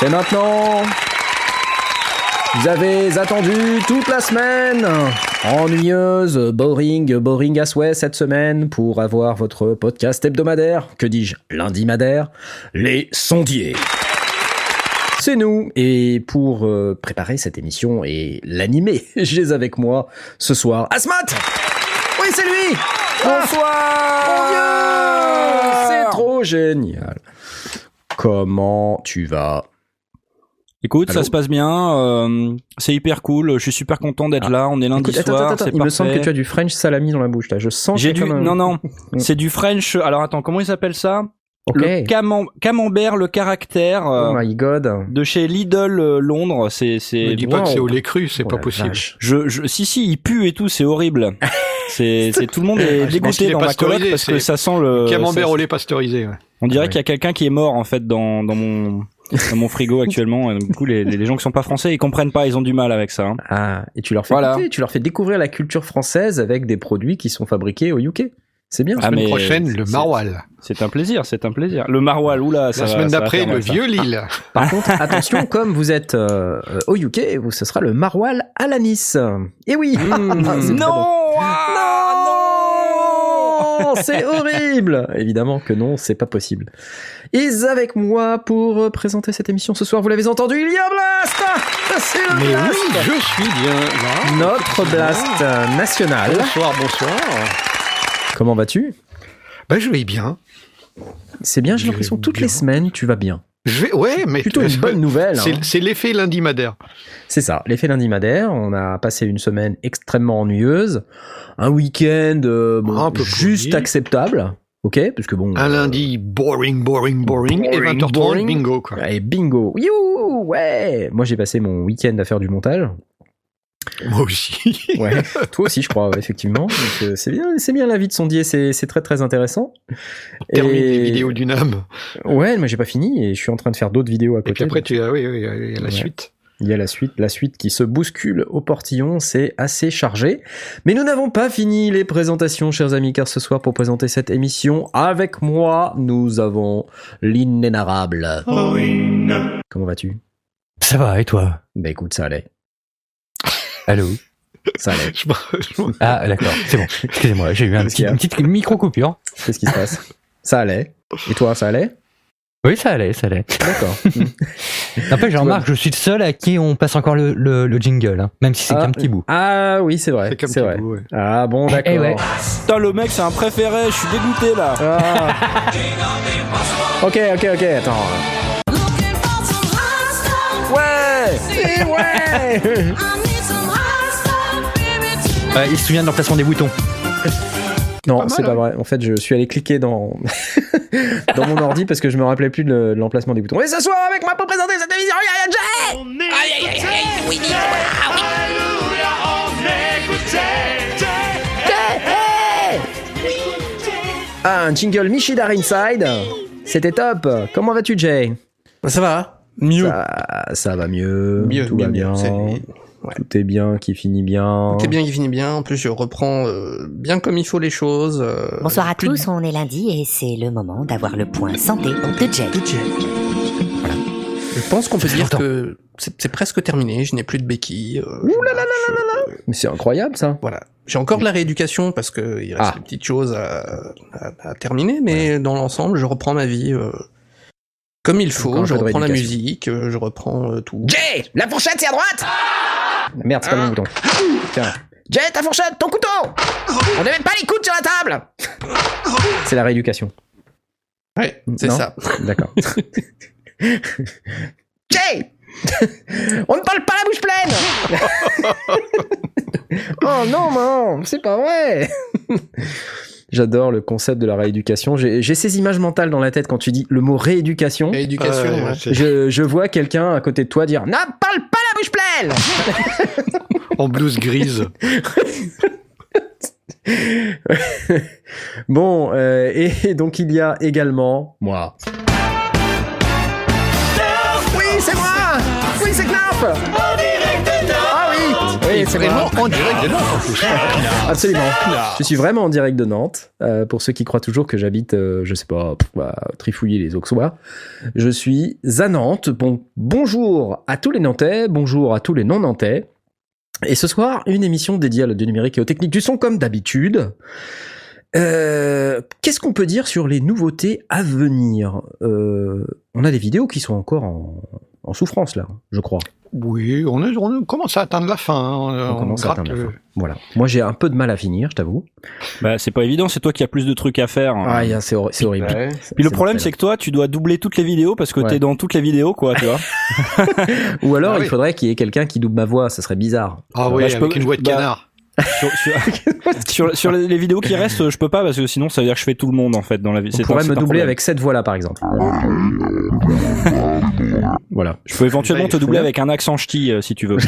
C'est maintenant. Vous avez attendu toute la semaine. Ennuyeuse, boring, boring à souhait cette semaine pour avoir votre podcast hebdomadaire, que dis-je, lundi madère, les sondiers. C'est nous, et pour euh, préparer cette émission et l'animer, j'ai avec moi ce soir Asmat Oui, c'est lui Bonsoir C'est trop génial. Comment tu vas? Écoute, Allô ça se passe bien, euh, c'est hyper cool, je suis super content d'être Ah. là, on est lundi Écoute, attends, soir, attends, attends, c'est il me semble que parfait. tu as du French salami dans la bouche là. Je sens J'ai du comme un- non non, Mm. c'est du French. Alors attends, comment il s'appelle ça? Ok. Le camem- camembert, le caractère euh, Oh my god. de chez Lidl euh, Londres. C'est Ne c'est. dis pas que c'est au lait cru, c'est Oh pas possible. vache. Je, je si si, il pue et tout, c'est horrible. C'est c'est tout le monde est Ah, dégoûté est dans ma coloc parce que ça sent le. Camembert ça- au lait pasteurisé. ouais. On dirait Ouais. qu'il y a quelqu'un qui est mort en fait dans dans mon dans mon frigo actuellement. Et donc, du coup, les, les gens qui sont pas français, ils comprennent pas, ils ont du mal avec ça. hein. Ah, et tu leur fais Voilà. goûter, tu leur fais découvrir la culture française avec des produits qui sont fabriqués au UK. C'est bien. Ah, La semaine mais prochaine, le maroilles. C'est un plaisir, c'est un plaisir. Le maroilles, oula, ça La va- semaine d'après, le vieux Lille. Par contre, attention, comme vous êtes euh, euh, au UK, vous, ce sera le maroilles à la Nice. Et oui. C'est très bon. Non, Non C'est horrible Évidemment que non, c'est pas possible. Et avec moi pour euh, présenter cette émission ce soir, vous l'avez entendu, il y a Blast C'est le Mais Blast oui, je suis bien là. Notre Blast euh, national. Bonsoir, bonsoir. Comment vas-tu? Bah, je vais bien. C'est bien, j'ai l'impression toutes les semaines, tu vas bien. Je vais, ouais, mais Plutôt une bonne nouvelle. C'est hein. c'est l'effet lundi madère. C'est ça, l'effet lundi madère. On a passé une semaine extrêmement ennuyeuse. Un week-end euh, bon, Un peu juste pourri. acceptable. Ok, parce que bon. Un euh, lundi boring, boring, boring, et Boring, 20h30 boring. bingo quoi. Et bingo, you, ouais. Moi j'ai passé mon week-end à faire du montage. Moi aussi. Ouais, toi aussi je crois, effectivement. Euh, c'est bien, c'est bien la vie de sondier, c'est c'est très très intéressant. Termine Et- les vidéos du NAM. Ouais, moi j'ai pas fini et je suis en train de faire d'autres vidéos à Et côté. puis après, tu as, oui, oui, il y a la Ouais. suite. Il y a la suite, la suite qui se bouscule au portillon, c'est assez chargé. Mais nous n'avons pas fini les présentations, chers amis, car ce soir, pour présenter cette émission, avec moi, nous avons l'inénarrable. Comment vas-tu? Ça va, et toi? Bah écoute, ça allait. Allô Ça allait. Je m'en- Ah, d'accord, c'est bon. Excusez-moi, j'ai eu un petit- une petite micro-coupure. Qu'est-ce qui se passe? Ça allait? Et toi, ça allait? Oui, ça allait, ça allait. D'accord. En fait, je remarque, je suis le seul à qui on passe encore le, le, le jingle, hein, même si c'est Ah. qu'un petit bout. Ah oui, c'est vrai. C'est vrai. petit bout, ouais. Ah bon, Eh d'accord. ouais. Putain, le mec, c'est un préféré. Je suis dégoûté là. Ah. ok, ok, ok, attends. Ouais ouais Euh, il se souvient de l'emplacement des boutons. Non, Pas c'est mal, pas vrai. En fait, je suis allé cliquer dans dans mon ordi parce que je me rappelais plus de le- de l'emplacement des boutons. Et ce soir, avec moi pour présenter cette émission, il y a Jay Ah, un jingle Michidar Inside. C'était top. Comment vas-tu, Jay? Ça va? Mieux. ça, ça va mieux. Mieux, tout mieux, va mieux, bien. Ouais. Tout est bien, qui finit bien. C'est bien qui finit bien. En plus, je reprends euh, bien comme il faut les choses. euh, Bonsoir à tous, on est lundi et c'est le moment d'avoir le point santé de Jay. de Jay. Voilà. Je pense qu'on peut dire longtemps. que c'est presque terminé. Je n'ai plus de béquilles. euh, Ouh là je- là là je- Mais c'est incroyable, ça. Voilà. J'ai encore de la rééducation parce que il reste Ah. des petites choses à, à- à terminer, mais dans l'ensemble, je reprends ma vie euh, comme il faut. Je reprends la musique, je reprends euh, tout. Jay, la fourchette, c'est à droite Merde, c'est pas le bon bouton. Tiens. Jay, ta fourchette, ton couteau On ne met pas les coudes sur la table C'est la rééducation. Ouais, c'est ça. D'accord. Jay On ne parle pas la bouche pleine Oh non, non, c'est pas vrai J'adore le concept de la rééducation. J'ai ces images mentales dans la tête quand tu dis le mot rééducation. Éducation, Ouais, ouais. Je, je vois quelqu'un à côté de toi dire n'a parle pas bouche pleine. En blouse grise. Bon, euh, et donc il y a également moi. Oui, c'est moi. Oui, c'est Knarf. Oui. C'est Vraiment en direct de Nantes, en plus. Absolument. Je suis vraiment en direct de Nantes. Euh, pour ceux qui croient toujours que j'habite, euh, je sais pas, pff, à trifouiller les Auxois. Je suis à Nantes. Bon, bonjour à tous les Nantais, bonjour à tous les non-Nantais. Et ce soir, une émission dédiée à l'audio numérique et aux techniques du son comme d'habitude. Euh, Qu'est-ce qu'on peut dire sur les nouveautés à venir? Euh, On a des vidéos qui sont encore en, en souffrance là, je crois. Oui, on, est- on commence à atteindre la fin. hein. On commence à gratte atteindre la le- fin. Voilà. Moi, j'ai un peu de mal à finir, je t'avoue. Bah, c'est pas évident, c'est toi qui as plus de trucs à faire. Ah, c'est hor- c'est horrible. Ouais. Puis le problème, c'est que toi, tu dois doubler toutes les vidéos parce que Ouais. t'es dans toutes les vidéos, quoi, tu vois. Ou alors, Ah il oui. faudrait qu'il y ait quelqu'un qui double ma voix, ça serait bizarre. Ah oui, Bah, je avec peux- une voix de bah, canard. sur, sur, sur, sur les vidéos qui restent, je peux pas parce que sinon, ça veut dire que je fais tout le monde, en fait, dans la vie. On pourrait me doubler avec cette voix-là, par exemple. Voilà. Je peux éventuellement te doubler avec un accent ch'ti, euh, si tu veux.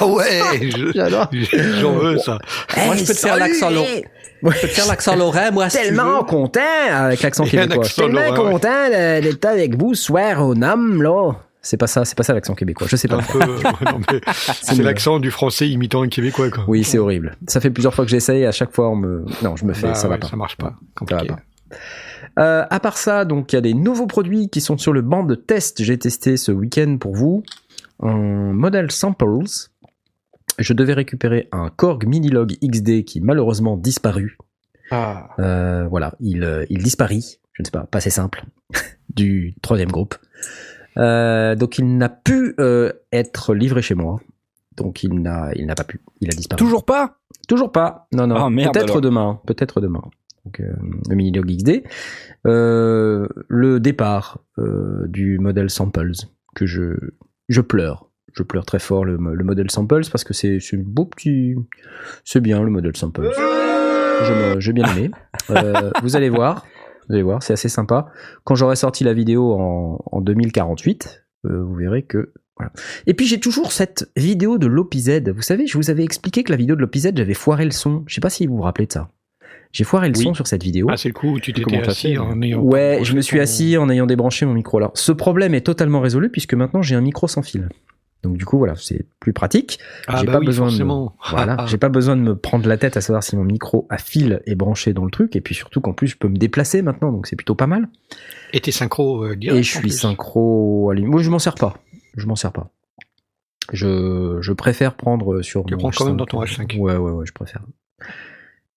Ah ouais, je- j'en veux ça. Moi, je peux te faire l'accent lo- Je peux te faire l'accent lorrain, moi, si tu Tellement veux. content avec l'accent québécois. accent Tellement lorrain, content d'être avec vous soir au NAM, là. C'est pas ça, c'est pas ça l'accent québécois. Je sais pas. Un peu, ouais, non, mais c'est l'accent du français imitant un québécois, quoi. Oui, c'est horrible. Ça fait plusieurs fois que j'essaye. À chaque fois, on me. Non, je me fais. Bah ça va ouais, pas. Ça marche pas. Ça va Compliqué. Euh, à part ça, donc il y a des nouveaux produits qui sont sur le banc de test. J'ai testé ce week-end pour vous un modèle samples. Je devais récupérer un Korg Minilog XD qui malheureusement disparu. Ah. Euh, voilà, il, euh, il disparaît, je ne sais pas, pas assez simple, du troisième groupe. Euh, donc il n'a pu euh, être livré chez moi. Donc il n'a, il n'a pas pu, il a disparu. Toujours pas? Toujours pas. Non, non. Ah, peut-être demain. Peut-être demain. Donc, euh, le Minilog XD. Euh, le départ euh, du modèle Samples que je je pleure. Je pleure très fort le, le modèle Samples parce que c'est un beau petit. C'est bien le modèle Samples. J'ai bien aimé. Euh, vous allez voir. Vous allez voir, c'est assez sympa. Quand j'aurai sorti la vidéo en, en 2048, euh, vous verrez que. Et puis j'ai toujours cette vidéo de l'OPZ. Vous savez, je vous avais expliqué que la vidéo de l'OPZ, j'avais foiré le son. Je sais pas si vous vous rappelez de ça. J'ai foiré le Oui. son sur cette vidéo. Ah, c'est le coup où tu t'étais assis fait, en ayant. ouais, je me suis ton- assis en ayant débranché mon micro. Alors, ce problème est totalement résolu puisque maintenant j'ai un micro sans fil. Donc du coup, voilà, c'est plus pratique. Ah, j'ai bah pas oui, besoin de me-. Voilà, Ah, j'ai pas besoin de me prendre la tête à savoir si mon micro à fil est branché dans le truc. Et puis surtout qu'en plus, je peux me déplacer maintenant, donc c'est plutôt pas mal. Et t'es synchro euh, direct. Et je suis plus. synchro à Moi, je m'en sers pas. Je m'en sers pas. Je, je préfère prendre sur Tu mon prends quand même H5. dans ton H5. Ouais, ouais, ouais, je préfère.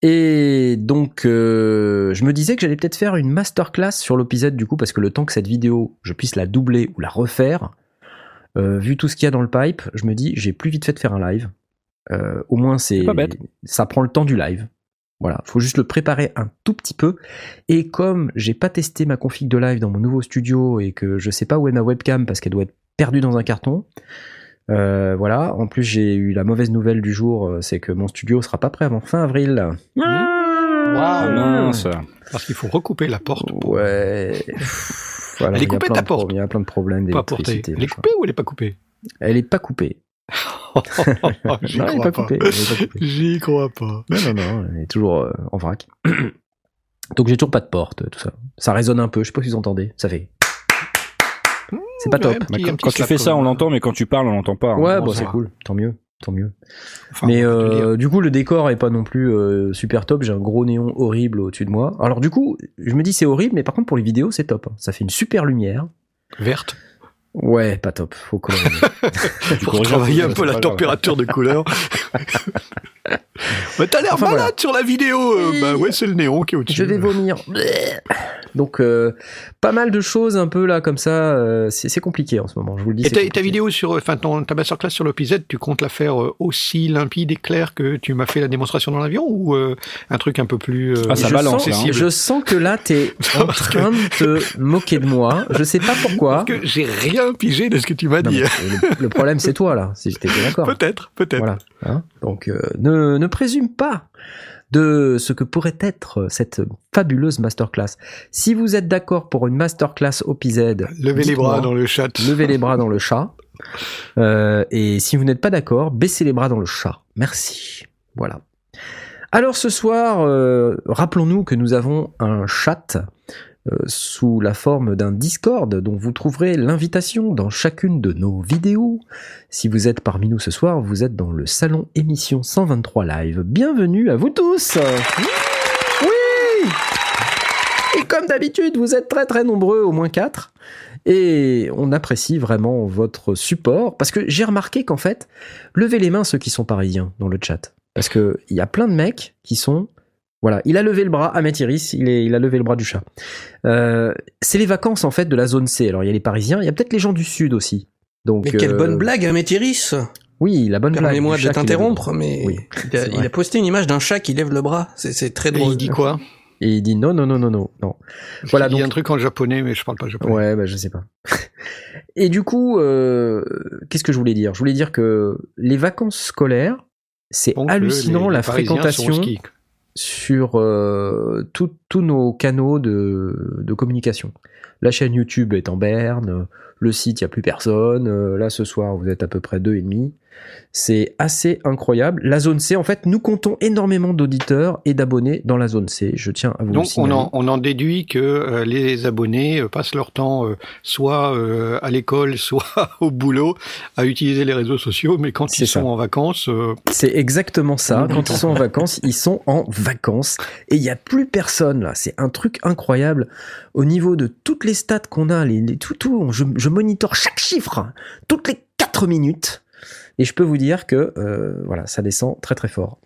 Et donc, euh, je me disais que j'allais peut-être faire une masterclass sur l'OPZ du coup, parce que le temps que cette vidéo, je puisse la doubler ou la refaire, euh, vu tout ce qu'il y a dans le pipe, je me dis, j'ai plus vite fait de faire un live. Euh, au moins, c'est, ça prend le temps du live. Voilà, faut juste le préparer un tout petit peu. Et comme j'ai pas testé ma config de live dans mon nouveau studio et que je sais pas où est ma webcam parce qu'elle doit être perdue dans un carton, euh, voilà. En plus, j'ai eu la mauvaise nouvelle du jour, euh, c'est que mon studio sera pas prêt avant fin avril. Ah, mince. Parce qu'il faut recouper la porte. pour- Ouais. Voilà, Elle est coupée, ta porte Il y a plein de problèmes Pas portée. d'électricité. Elle est coupée ou elle est pas coupée? Elle est pas coupée. J'y Non, elle est crois pas. J'y crois pas. Non, non, non, elle est toujours euh, en vrac. Donc j'ai toujours pas de porte, tout ça. Ça résonne un peu, je sais pas si vous entendez. Ça fait. C'est pas top. Bah, quand tu fais ça, on l'entend, mais quand tu parles, on l'entend pas. hein. Ouais, bon, ça c'est cool. Tant mieux. Tant mieux. Enfin, Mais euh, du coup, le décor est pas non plus euh, super top. J'ai un gros néon horrible au-dessus de moi. Alors du coup, je me dis c'est horrible, mais par contre pour les vidéos, c'est top. Ça fait une super lumière. Verte. Ouais, pas top. Faut colorier. Pour travailler un un peu, la température de couleur. Mais t'as l'air Enfin, malade voilà. sur la vidéo. euh, bah ouais, c'est le néon qui est au-dessus. je vais vomir. Donc euh, pas mal de choses un peu là comme ça. euh, c'est c'est compliqué en ce moment. Je vous le dis. Et ta, ta vidéo sur, enfin ton, ta masterclass sur l'OPZ, tu comptes la faire euh, aussi limpide et claire que tu m'as fait la démonstration dans l'avion ou euh, un truc un peu plus euh, Ah, ça je balance, sens, là, hein. je sens que là, t'es en train de te moquer de moi. Je sais pas pourquoi. Parce que j'ai rien pigé de ce que tu m'as dit. mais le, le problème, c'est toi là. Si j'étais d'accord. Peut-être, peut-être. Voilà. hein. Donc, euh, ne, ne présume pas. De ce que pourrait être cette fabuleuse masterclass. Si vous êtes d'accord pour une masterclass OPZ, Levez les bras dans le chat. levez les bras dans le chat. Euh, et si vous n'êtes pas d'accord, baissez les bras dans le chat. Merci. Voilà. Alors ce soir, euh, rappelons-nous que nous avons un chat sous la forme d'un Discord dont vous trouverez l'invitation dans chacune de nos vidéos. Si vous êtes parmi nous ce soir, vous êtes dans le salon émission 123 live. Bienvenue à vous tous. Oui. Et comme d'habitude, vous êtes très très nombreux, au moins 4. Et on apprécie vraiment votre support parce que j'ai remarqué qu'en fait, levez les mains ceux qui sont parisiens dans le chat. Parce que il y a plein de mecs qui sont. Voilà, il a levé le bras, Ahmed Iris, il, est, il a levé le bras du chat. Euh, c'est les vacances en fait de la zone C. Alors il y a les Parisiens, il y a peut-être les gens du Sud aussi. Donc, Mais quelle euh, bonne blague, hein, Métiris Oui, la bonne blague. Permets-moi de t'interrompre, mais Oui, il, a, il a posté une image d'un chat qui lève le bras. C'est c'est très Et drôle. il dit quoi? Et il dit non, non, non, non, non, non. Voilà, Il dit donc- un truc en japonais, mais je parle pas japonais. Ouais, bah, je sais pas. Et du coup, euh, qu'est-ce que je voulais dire? Je voulais dire que les vacances scolaires, c'est Donc, hallucinant les- la les Parisiens sont au fréquentation ski. Sur euh, tous nos canaux de, de communication. La chaîne YouTube est en berne, le site, il n'y a plus personne. euh, Là, ce soir, vous êtes à peu près deux et demi. C'est assez incroyable. La zone C, en fait, nous comptons énormément d'auditeurs et d'abonnés dans la zone C. Je tiens à vous le Donc on signaler. en, on en déduit que euh, les abonnés euh, passent leur temps euh, soit euh, à l'école, soit au boulot à utiliser les réseaux sociaux, mais quand ils ça. sont en vacances, C'est exactement ça. Quand ils sont en vacances, ils sont en vacances. Et il n'y a plus personne là. C'est un truc incroyable. Au niveau de toutes les stats qu'on a, les, les- tout, tout, je, je monitore chaque chiffre, toutes les 4 minutes. Et je peux vous dire que euh, voilà, ça descend très très fort.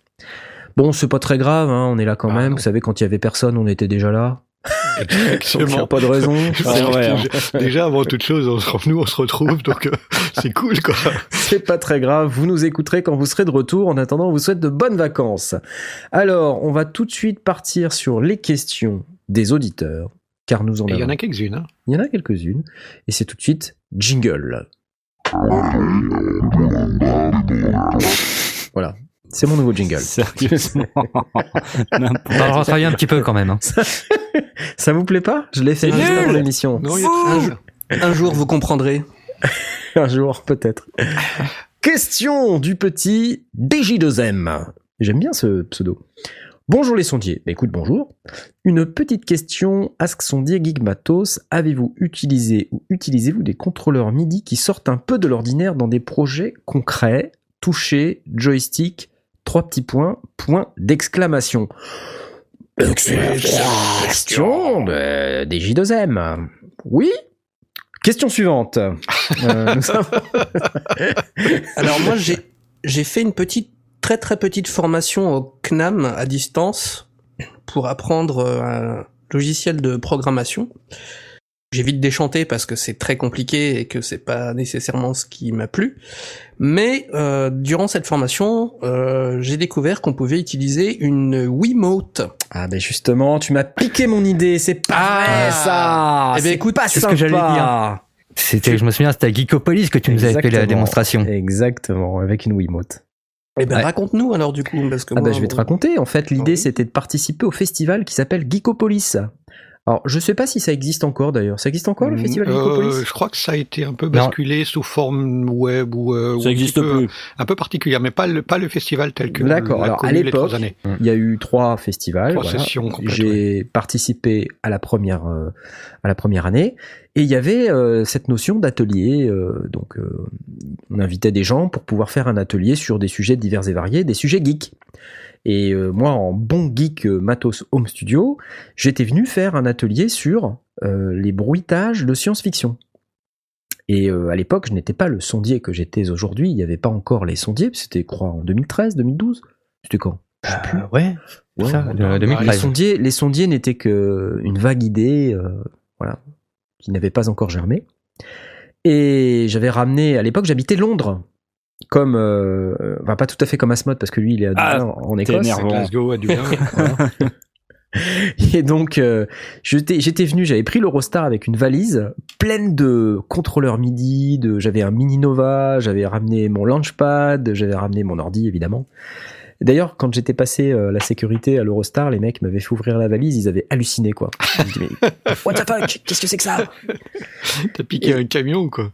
Bon, c'est pas très grave, hein, on est là quand Ah, même. non. Vous savez, quand il y avait personne, on était déjà là. Exactement. pas de raison. Vrai, hein. Déjà avant toute chose, on se- nous on se retrouve, donc euh, c'est cool quoi. C'est pas très grave, vous nous écouterez quand vous serez de retour. En attendant, on vous souhaite de bonnes vacances. Alors, on va tout de suite partir sur les questions des auditeurs, car nous en Et il y en avons. a quelques-unes. Hein. Il y en a quelques-unes, et c'est tout de suite jingle. Voilà, c'est mon nouveau jingle. Sérieusement. On va retravailler un petit peu quand même. hein. Ça vous plaît pas? Je l'ai fait juste avant l'émission. Un un jour, vous comprendrez. Un jour, peut-être. Question du petit DJ2M. J'aime bien ce pseudo. Bonjour les sondiers. Bah, écoute, bonjour. Une petite question. Ask Sondier Geek Matos. Avez-vous utilisé ou utilisez-vous des contrôleurs MIDI qui sortent un peu de l'ordinaire dans des projets concrets? Toucher, joystick, trois petits points, point d'exclamation. Question de DJ2M. Oui? Question suivante. Euh, Alors moi, j'ai j'ai fait une petite, très très petite formation au CNAM à distance pour apprendre euh, un logiciel de programmation. J'ai vite déchanté parce que c'est très compliqué et que c'est pas nécessairement ce qui m'a plu. Mais euh, durant cette formation, euh, j'ai découvert qu'on pouvait utiliser une Wiimote. Ah ben justement, tu m'as piqué mon idée, c'est pas Ah. ça. Eh ben écoute, pas c'est ce que j'allais sympa. C'était, je me souviens, c'était à Geekopolis que tu nous avais fait la démonstration. Exactement, avec une Wiimote. Eh ben Ouais. raconte-nous alors du coup parce que Ah moi, ben je vais te raconter. En fait, l'idée Oui. c'était de participer au festival qui s'appelle Geekopolis. Alors, je sais pas si ça existe encore d'ailleurs. Ça existe encore le festival Euh, Geekopolis je crois que ça a été un peu basculé sous forme web ou euh, Ça un existe petit peu- plus. un peu particulière, mais pas le pas le festival tel que D'accord. l'a Alors, à l'époque, trois années. Il y a eu trois festivals. Trois voilà. sessions complètes, J'ai participé à la première euh, à la première année et il y avait euh, cette notion d'atelier. euh, donc, euh, on invitait des gens pour pouvoir faire un atelier sur des sujets divers et variés, des sujets geeks. Et euh, moi, en bon geek euh, matos home studio, j'étais venu faire un atelier sur euh, les bruitages de science-fiction. Et euh, à l'époque, je n'étais pas le sondier que j'étais aujourd'hui. Il n'y avait pas encore les sondiers. C'était, crois, en 2013, 2012. C'était quand? Je sais plus. Ouais, Ouais, ça, Les 2013. sondiers, les sondiers n'étaient que une vague idée, voilà, qui n'avait pas encore germé. Et j'avais ramené, à l'époque, j'habitais Londres, comme, euh, enfin pas tout à fait comme Asmod parce que lui, il est à Ah, Dublin, en t'es Écosse. énervant. Glasgow à Dublin. Et donc, euh, j'étais j'étais venu, j'avais pris l'Eurostar avec une valise pleine de contrôleurs MIDI, de, j'avais un Mini Nova, j'avais ramené mon Launchpad, j'avais ramené mon ordi évidemment. D'ailleurs, quand j'étais passé euh, la sécurité à l'Eurostar, les mecs m'avaient fait ouvrir la valise, ils avaient halluciné quoi. Je me dis, mais, What the fuck? Qu'est-ce que c'est que ça? T'as piqué un camion ou quoi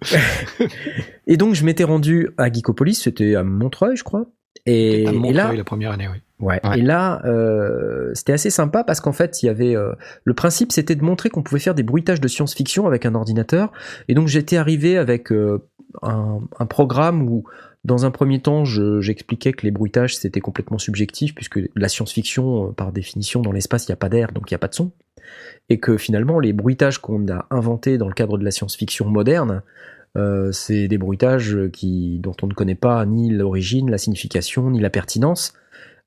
Et donc je m'étais rendu à Geekopolis, c'était à Montreuil, je crois. Et, À et là, la première année, oui. Ouais. Ouais. Et là, euh, c'était assez sympa parce qu'en fait, il y avait euh, le principe, c'était de montrer qu'on pouvait faire des bruitages de science-fiction avec un ordinateur. Et donc, j'étais arrivé avec euh, un, un programme où, dans un premier temps, je- j'expliquais que les bruitages c'était complètement subjectif puisque la science-fiction, euh, par définition, dans l'espace, il n'y a pas d'air, donc il n'y a pas de son. Et que finalement, les bruitages qu'on a inventés dans le cadre de la science-fiction moderne, euh, c'est des bruitages qui, dont on ne connaît pas ni l'origine, la signification, ni la pertinence.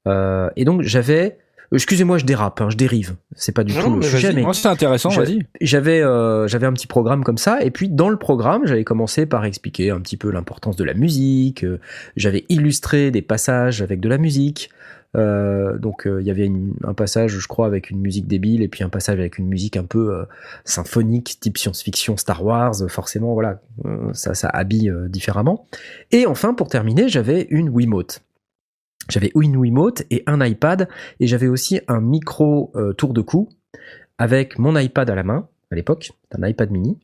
Euh, et donc j'avais, excusez-moi, je dérape, hein, je dérive. C'est pas du Non, tout le mais sujet, mais Moi, c'est intéressant, vas-y. j'avais euh, j'avais un petit programme comme ça. Et puis dans le programme, j'avais commencé par expliquer un petit peu l'importance de la musique. euh, j'avais illustré des passages avec de la musique. Euh, donc euh, il y avait une- un passage, je crois, avec une musique débile, et puis un passage avec une musique un peu euh, symphonique, type science-fiction, Star Wars. Forcément, voilà, euh, ça ça habille euh, différemment. Et enfin, pour terminer, j'avais une Wiimote. J'avais une Wiimote et un iPad, et j'avais aussi un micro euh, tour de cou avec mon iPad à la main, à l'époque, un iPad mini,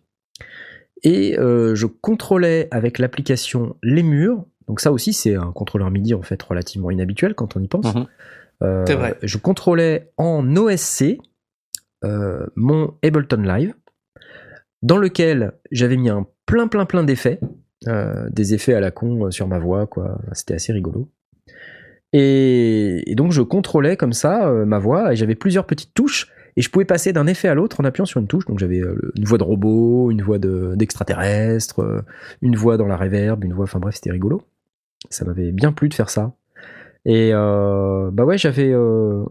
et euh, je contrôlais avec l'application les murs. Donc ça aussi, c'est un contrôleur MIDI en fait relativement inhabituel quand on y pense. Mhm. Euh, C'est vrai. Je contrôlais en OSC mon Ableton Live, dans lequel j'avais mis un plein plein plein d'effets, des effets à la con sur ma voix, quoi. C'était assez rigolo. Et, et donc je contrôlais comme ça euh, ma voix et j'avais plusieurs petites touches et je pouvais passer d'un effet à l'autre en appuyant sur une touche. Donc j'avais euh, une voix de robot, une voix de- d'extraterrestre, euh, une voix dans la reverb, une voix. Enfin bref, c'était rigolo. Ça m'avait bien plu de faire ça. Et euh, bah ouais, j'avais, euh,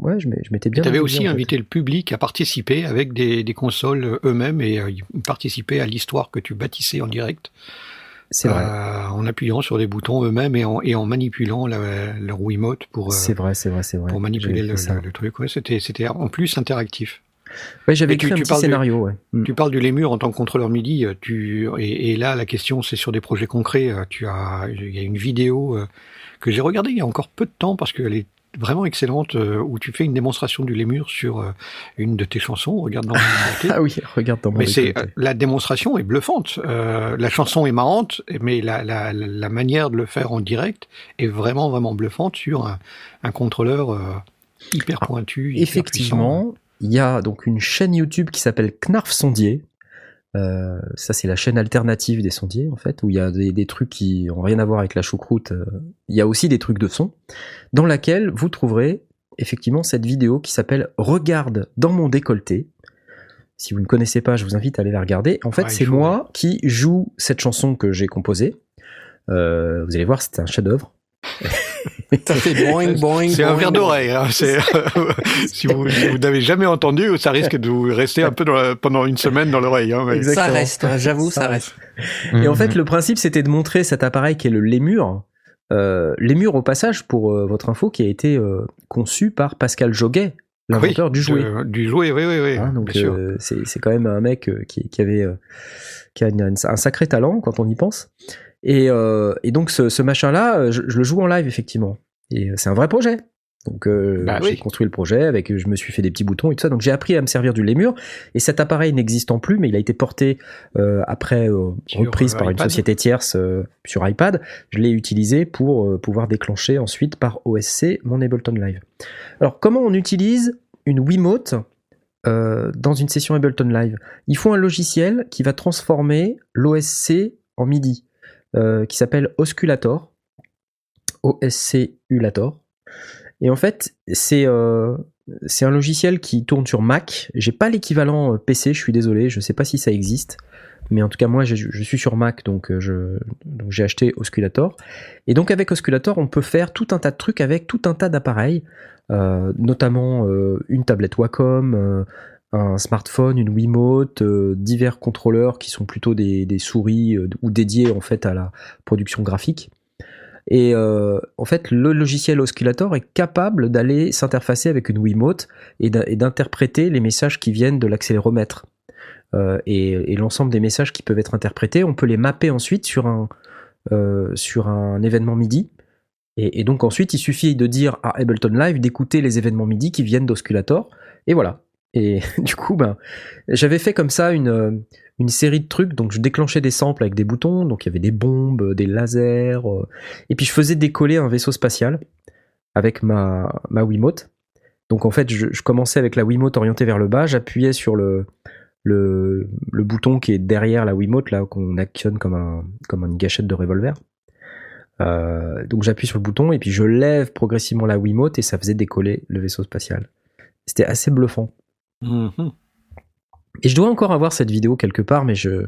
ouais, je m'étais bien. Tu avais aussi en fait. invité le public à participer avec des, des consoles eux-mêmes et participaient à l'histoire que tu bâtissais en direct. C'est vrai. euh, en appuyant sur des boutons eux-mêmes et en, et en manipulant la- leur Wiimote pour, euh, C'est vrai, c'est vrai, c'est vrai. pour manipuler le, truc. Ouais, c'était, c'était en plus interactif. Ouais, j'avais Et tu- écrit un tu petit parles du- scénario, ouais. Mm. Tu parles du Lémur en tant que contrôleur MIDI, euh, tu, et, et là la question c'est sur des projets concrets. Tu as, il y a une vidéo que j'ai regardée il y a encore peu de temps parce qu'elle est vraiment excellente euh, où tu fais une démonstration du Lémur sur euh, une de tes chansons. Regarde dans le Ah oui, regarde dans mon Mais c'est euh, la démonstration est bluffante. Euh, la chanson est marrante, mais la, la, la manière de le faire en direct est vraiment vraiment bluffante sur un, un contrôleur euh, hyper pointu. hyper puissant. Effectivement, il y a donc une chaîne YouTube qui s'appelle Knarf Sondier. Euh, ça, c'est la chaîne alternative des sondiers, en fait, où il y a des, des trucs qui ont rien à voir avec la choucroute. euh. Il y a aussi des trucs de son, dans laquelle vous trouverez effectivement cette vidéo qui s'appelle Regarde dans mon décolleté. Si vous ne connaissez pas, je vous invite à aller la regarder. En fait, il c'est moi qui joue cette chanson que j'ai composée. Euh, vous allez voir, c'est un chef-d'œuvre. Ça fait boing, boing, C'est un verre d'oreille. Hein. C'est si vous, vous n'avez jamais entendu, ça risque de vous rester un peu dans la- pendant une semaine dans l'oreille. Hein, mais- Exact. Ça reste, hein, j'avoue, Ça ça reste. Et en Mhm. fait, le principe, c'était de montrer cet appareil qui est le Lémur. Euh, Lémur, au passage, pour euh, votre info, qui a été euh, conçu par Pascal Joguet, l'inventeur Oui, du jouet. de- du jouet, oui, oui, oui. Hein, donc, euh, c'est c'est quand même un mec euh, qui, qui avait euh, qui a une- un sacré talent quand on y pense. Et, euh, et donc, ce, ce machin-là, euh, je, je le joue en live, effectivement. Et euh, c'est un vrai projet. Donc, euh, Bah j'ai oui. construit le projet avec, je me suis fait des petits boutons et tout ça. Donc, j'ai appris à me servir du Lémur. Et cet appareil n'existant plus, mais il a été porté euh, après euh, reprise par une société tierce euh, sur iPad. Je l'ai utilisé pour euh, pouvoir déclencher ensuite par OSC mon Ableton Live. Alors, comment on utilise une Wiimote euh, dans une session Ableton Live? Il faut un logiciel qui va transformer l'OSC en MIDI, euh, qui s'appelle Osculator. OSC Ulator. Et en fait, c'est euh, c'est un logiciel qui tourne sur Mac. J'ai pas l'équivalent euh, PC, je suis désolé, je sais pas si ça existe. Mais en tout cas, moi, je, suis sur Mac, donc je donc j'ai acheté Osculator. Et donc avec Osculator, on peut faire tout un tas de trucs avec tout un tas d'appareils, notamment une tablette Wacom, un smartphone, une Wiimote, euh, divers contrôleurs qui sont plutôt des, souris euh, ou dédiés en fait à la production graphique. Et euh, en fait, le logiciel Osculator est capable d'aller s'interfacer avec une Wiimote et d'in- et d'interpréter les messages qui viennent de l'accéléromètre. Et l'ensemble des messages qui peuvent être interprétés, on peut les mapper ensuite sur un, sur un événement MIDI. Et, et donc ensuite, il suffit de dire à Ableton Live d'écouter les événements MIDI qui viennent d'Osculator. Et voilà. Et du coup, ben, j'avais fait comme ça une, euh, une série de trucs. Donc, je déclenchais des samples avec des boutons. Donc, il y avait des bombes, des lasers. euh, et puis, je faisais décoller un vaisseau spatial avec ma, ma Wiimote. Donc, en fait, je, je commençais avec la Wiimote orientée vers le bas. J'appuyais sur le, le, le bouton qui est derrière la Wiimote, là, qu'on actionne comme, un, comme une gâchette de revolver. Euh, donc, j'appuie sur le bouton et puis je lève progressivement la Wiimote et ça faisait décoller le vaisseau spatial. C'était assez bluffant. Mhm. Et je dois encore avoir cette vidéo quelque part, mais je,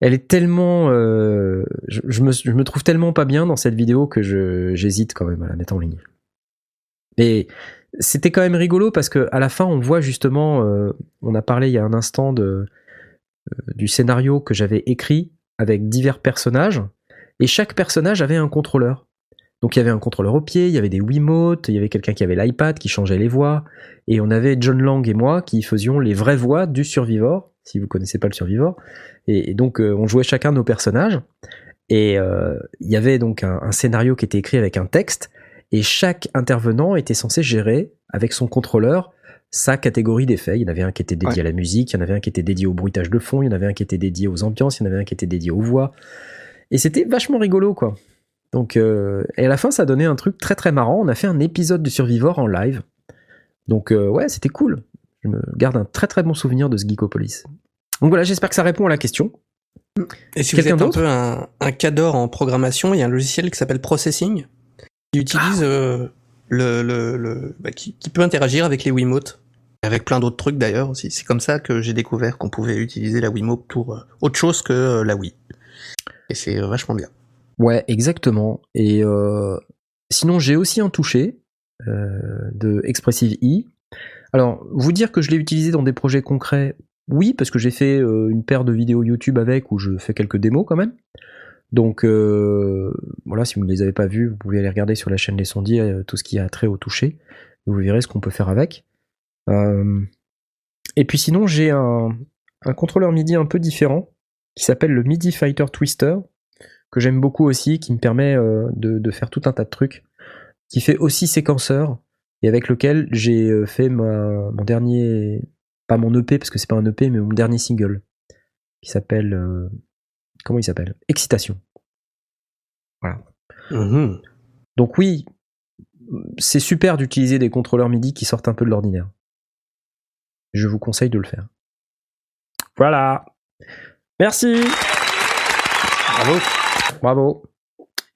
elle est tellement, euh, je, me, trouve tellement pas bien dans cette vidéo que j'hésite quand même à la mettre en ligne. Et c'était quand même rigolo parce que à la fin, on voit justement, euh, on a parlé il y a un instant euh, du scénario que j'avais écrit avec divers personnages, et chaque personnage avait un contrôleur. Donc il y avait un contrôleur au pied, il y avait des Wiimotes, il y avait quelqu'un qui avait l'iPad qui changeait les voix, et on avait John Lang et moi qui faisions les vraies voix du Survivor, si vous connaissez pas le Survivor. Et, et donc euh, on jouait chacun nos personnages, et euh, il y avait donc un, un scénario qui était écrit avec un texte, et chaque intervenant était censé gérer avec son contrôleur sa catégorie d'effets. Il y en avait un qui était dédié à la musique, il y en avait un qui était dédié au bruitage de fond, il y en avait un qui était dédié aux ambiances, il y en avait un qui était dédié aux voix. Et c'était vachement rigolo, quoi. Donc, euh, et à la fin, ça donnait un truc très très marrant. On a fait un épisode du Survivor en live. Donc, euh, ouais, c'était cool. Je me garde un très très bon souvenir de ce Geekopolis. Donc voilà, j'espère que ça répond à la question. Et si vous Quelqu'un êtes un peu un, un cador en programmation, il y a un logiciel qui s'appelle Processing qui utilise euh, le, le, le bah, qui, qui peut interagir avec les Wiimotes, avec plein d'autres trucs d'ailleurs aussi. C'est comme ça que j'ai découvert qu'on pouvait utiliser la Wiimote pour autre chose que la Wii. Et c'est vachement bien. Ouais, exactement. Et euh, sinon, j'ai aussi un toucher euh, de Expressive E. Alors, vous dire que je l'ai utilisé dans des projets concrets, oui, parce que j'ai fait euh, une paire de vidéos YouTube avec où je fais quelques démos quand même. Donc voilà, si vous ne les avez pas vues, vous pouvez aller regarder sur la chaîne des sondiers tout ce qui a trait au toucher. Vous verrez ce qu'on peut faire avec. Et puis sinon, j'ai un contrôleur MIDI un peu différent qui s'appelle le MIDI Fighter Twister que j'aime beaucoup aussi, qui me permet euh, de, de faire tout un tas de trucs, qui fait aussi séquenceur et avec lequel j'ai euh, fait ma, mon dernier, pas mon EP parce que c'est pas un EP, mais mon dernier single qui s'appelle euh, comment il s'appelle? Excitation. Mhm. Donc oui, c'est super d'utiliser des contrôleurs MIDI qui sortent un peu de l'ordinaire. Je vous conseille de le faire. Voilà. Merci. Bravo. Bravo.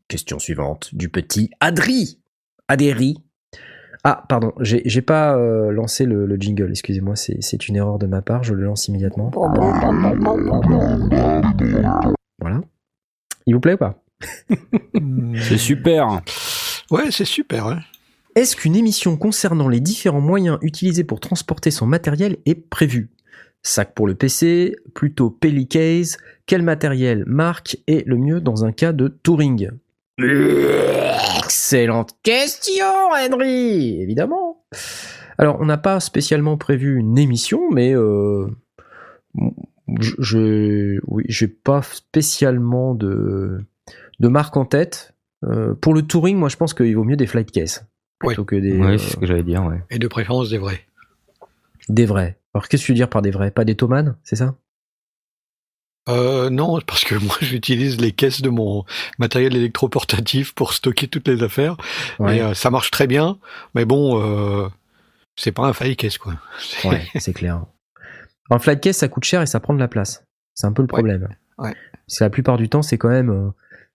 Question suivante du petit Adri. Adéry. Ah, pardon, j'ai pas euh, lancé le, le jingle, excusez-moi, c'est c'est une erreur de ma part, je le lance immédiatement. Voilà. Il vous plaît ou pas? C'est super. Ouais, c'est super. hein. Est-ce qu'une émission concernant les différents moyens utilisés pour transporter son matériel est prévue? Sac pour le PC, plutôt Pellicase, quel matériel, marque est le mieux dans un cas de touring? Excellente question, Henry Évidemment. Alors, on n'a pas spécialement prévu une émission, mais euh, je, je oui, j'ai pas spécialement de, de marque en tête. Euh, pour le touring, moi, je pense qu'il vaut mieux des flight cases plutôt que des, Ouais, euh, c'est ce que j'allais dire, ouais. Et de préférence des vrais. Des vrais. Alors, qu'est-ce que tu veux dire par des vrais? Pas des tomanes, c'est ça? Euh, non, parce que moi j'utilise les caisses de mon matériel électroportatif pour stocker toutes les affaires. Ouais, Et euh, ça marche très bien, mais bon, euh, c'est pas un file case quoi. C'est- ouais, c'est clair. Un flight case, ça coûte cher et ça prend de la place. C'est un peu le problème. ouais. Parce que la plupart du temps, c'est quand même euh,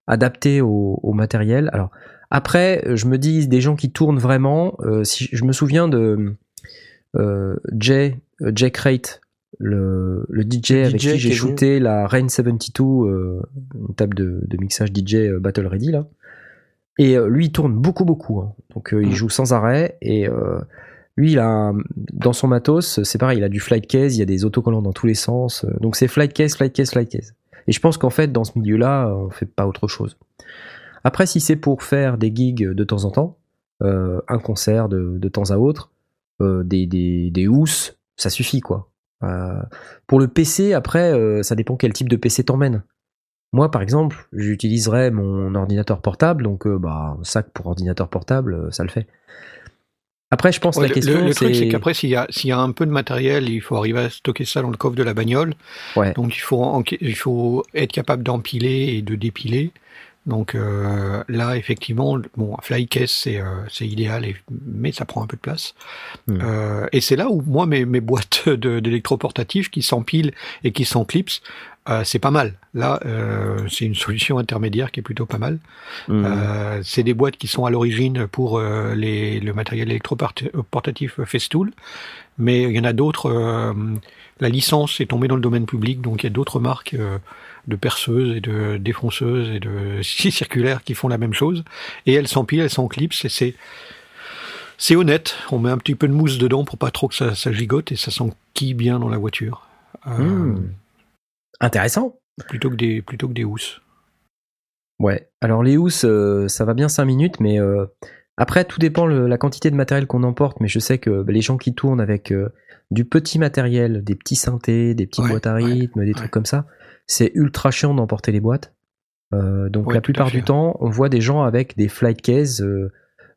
adapté au, au matériel. Alors, après, je me dis, des gens qui tournent vraiment, euh, si je me souviens de Jay, euh, Jay Crate, le, le DJ Le avec DJ qui j'ai shooté la Rain 72, euh, une table de, de mixage DJ euh, Battle Ready, là. Et euh, lui, il tourne beaucoup, beaucoup. hein. Donc, euh, il Mm. joue sans arrêt. Et euh, lui, il a, un- dans son matos, c'est pareil, il a du flight case, il y a des autocollants dans tous les sens. euh, Donc, c'est flight case, flight case, flight case. Et je pense qu'en fait, dans ce milieu-là, on fait pas autre chose. Après, si c'est pour faire des gigs de temps en temps, euh, un concert de, de temps à autre, euh, des, des, des housses, ça suffit, quoi. Euh, pour le PC, après, euh, ça dépend quel type de PC t'emmènes. Moi, par exemple, j'utiliserais mon ordinateur portable, donc euh, bah, un sac pour ordinateur portable, euh, ça le fait. Après, je pense Ouais, la le- question, le, le truc, c'est qu'après, s'il y, a, s'il y a un peu de matériel, il faut arriver à stocker ça dans le coffre de la bagnole. Ouais. Donc, il faut, en- il faut être capable d'empiler et de dépiler. Donc euh, là, effectivement, bon, fly case, c'est, euh, c'est idéal, et, mais ça prend un peu de place. Hmm. Euh, et c'est là où, moi, mes, mes boîtes d'électroportatifs qui s'empilent et qui s'enclipsent, euh, c'est pas mal. Là, euh, c'est une solution intermédiaire qui est plutôt pas mal. Euh, c'est des boîtes qui sont à l'origine pour les, le matériel électroportatif Festool, mais il y en a d'autres. euh, la licence est tombée dans le domaine public, donc il y a d'autres marques euh, de perceuses et de défonceuses et de scie circulaires qui font la même chose, et elles s'empilent, elles s'enclipsent, et c'est c'est honnête. On met un petit peu de mousse dedans pour pas trop que ça, ça gigote et ça s'enquille bien dans la voiture. Euh, Hmm. Intéressant. Plutôt que des plutôt que des housses. Ouais. Alors les housses, euh, ça va bien 5 minutes, mais euh, après tout dépend le- la quantité de matériel qu'on emporte. Mais je sais que bah, les gens qui tournent avec du petit matériel, des petits synthés, des petites Ouais, boîtes à ouais, rythme, des ouais. trucs comme ça, c'est ultra chiant d'emporter les boîtes. Euh, donc la plupart du temps, on voit des gens avec des flight cases euh,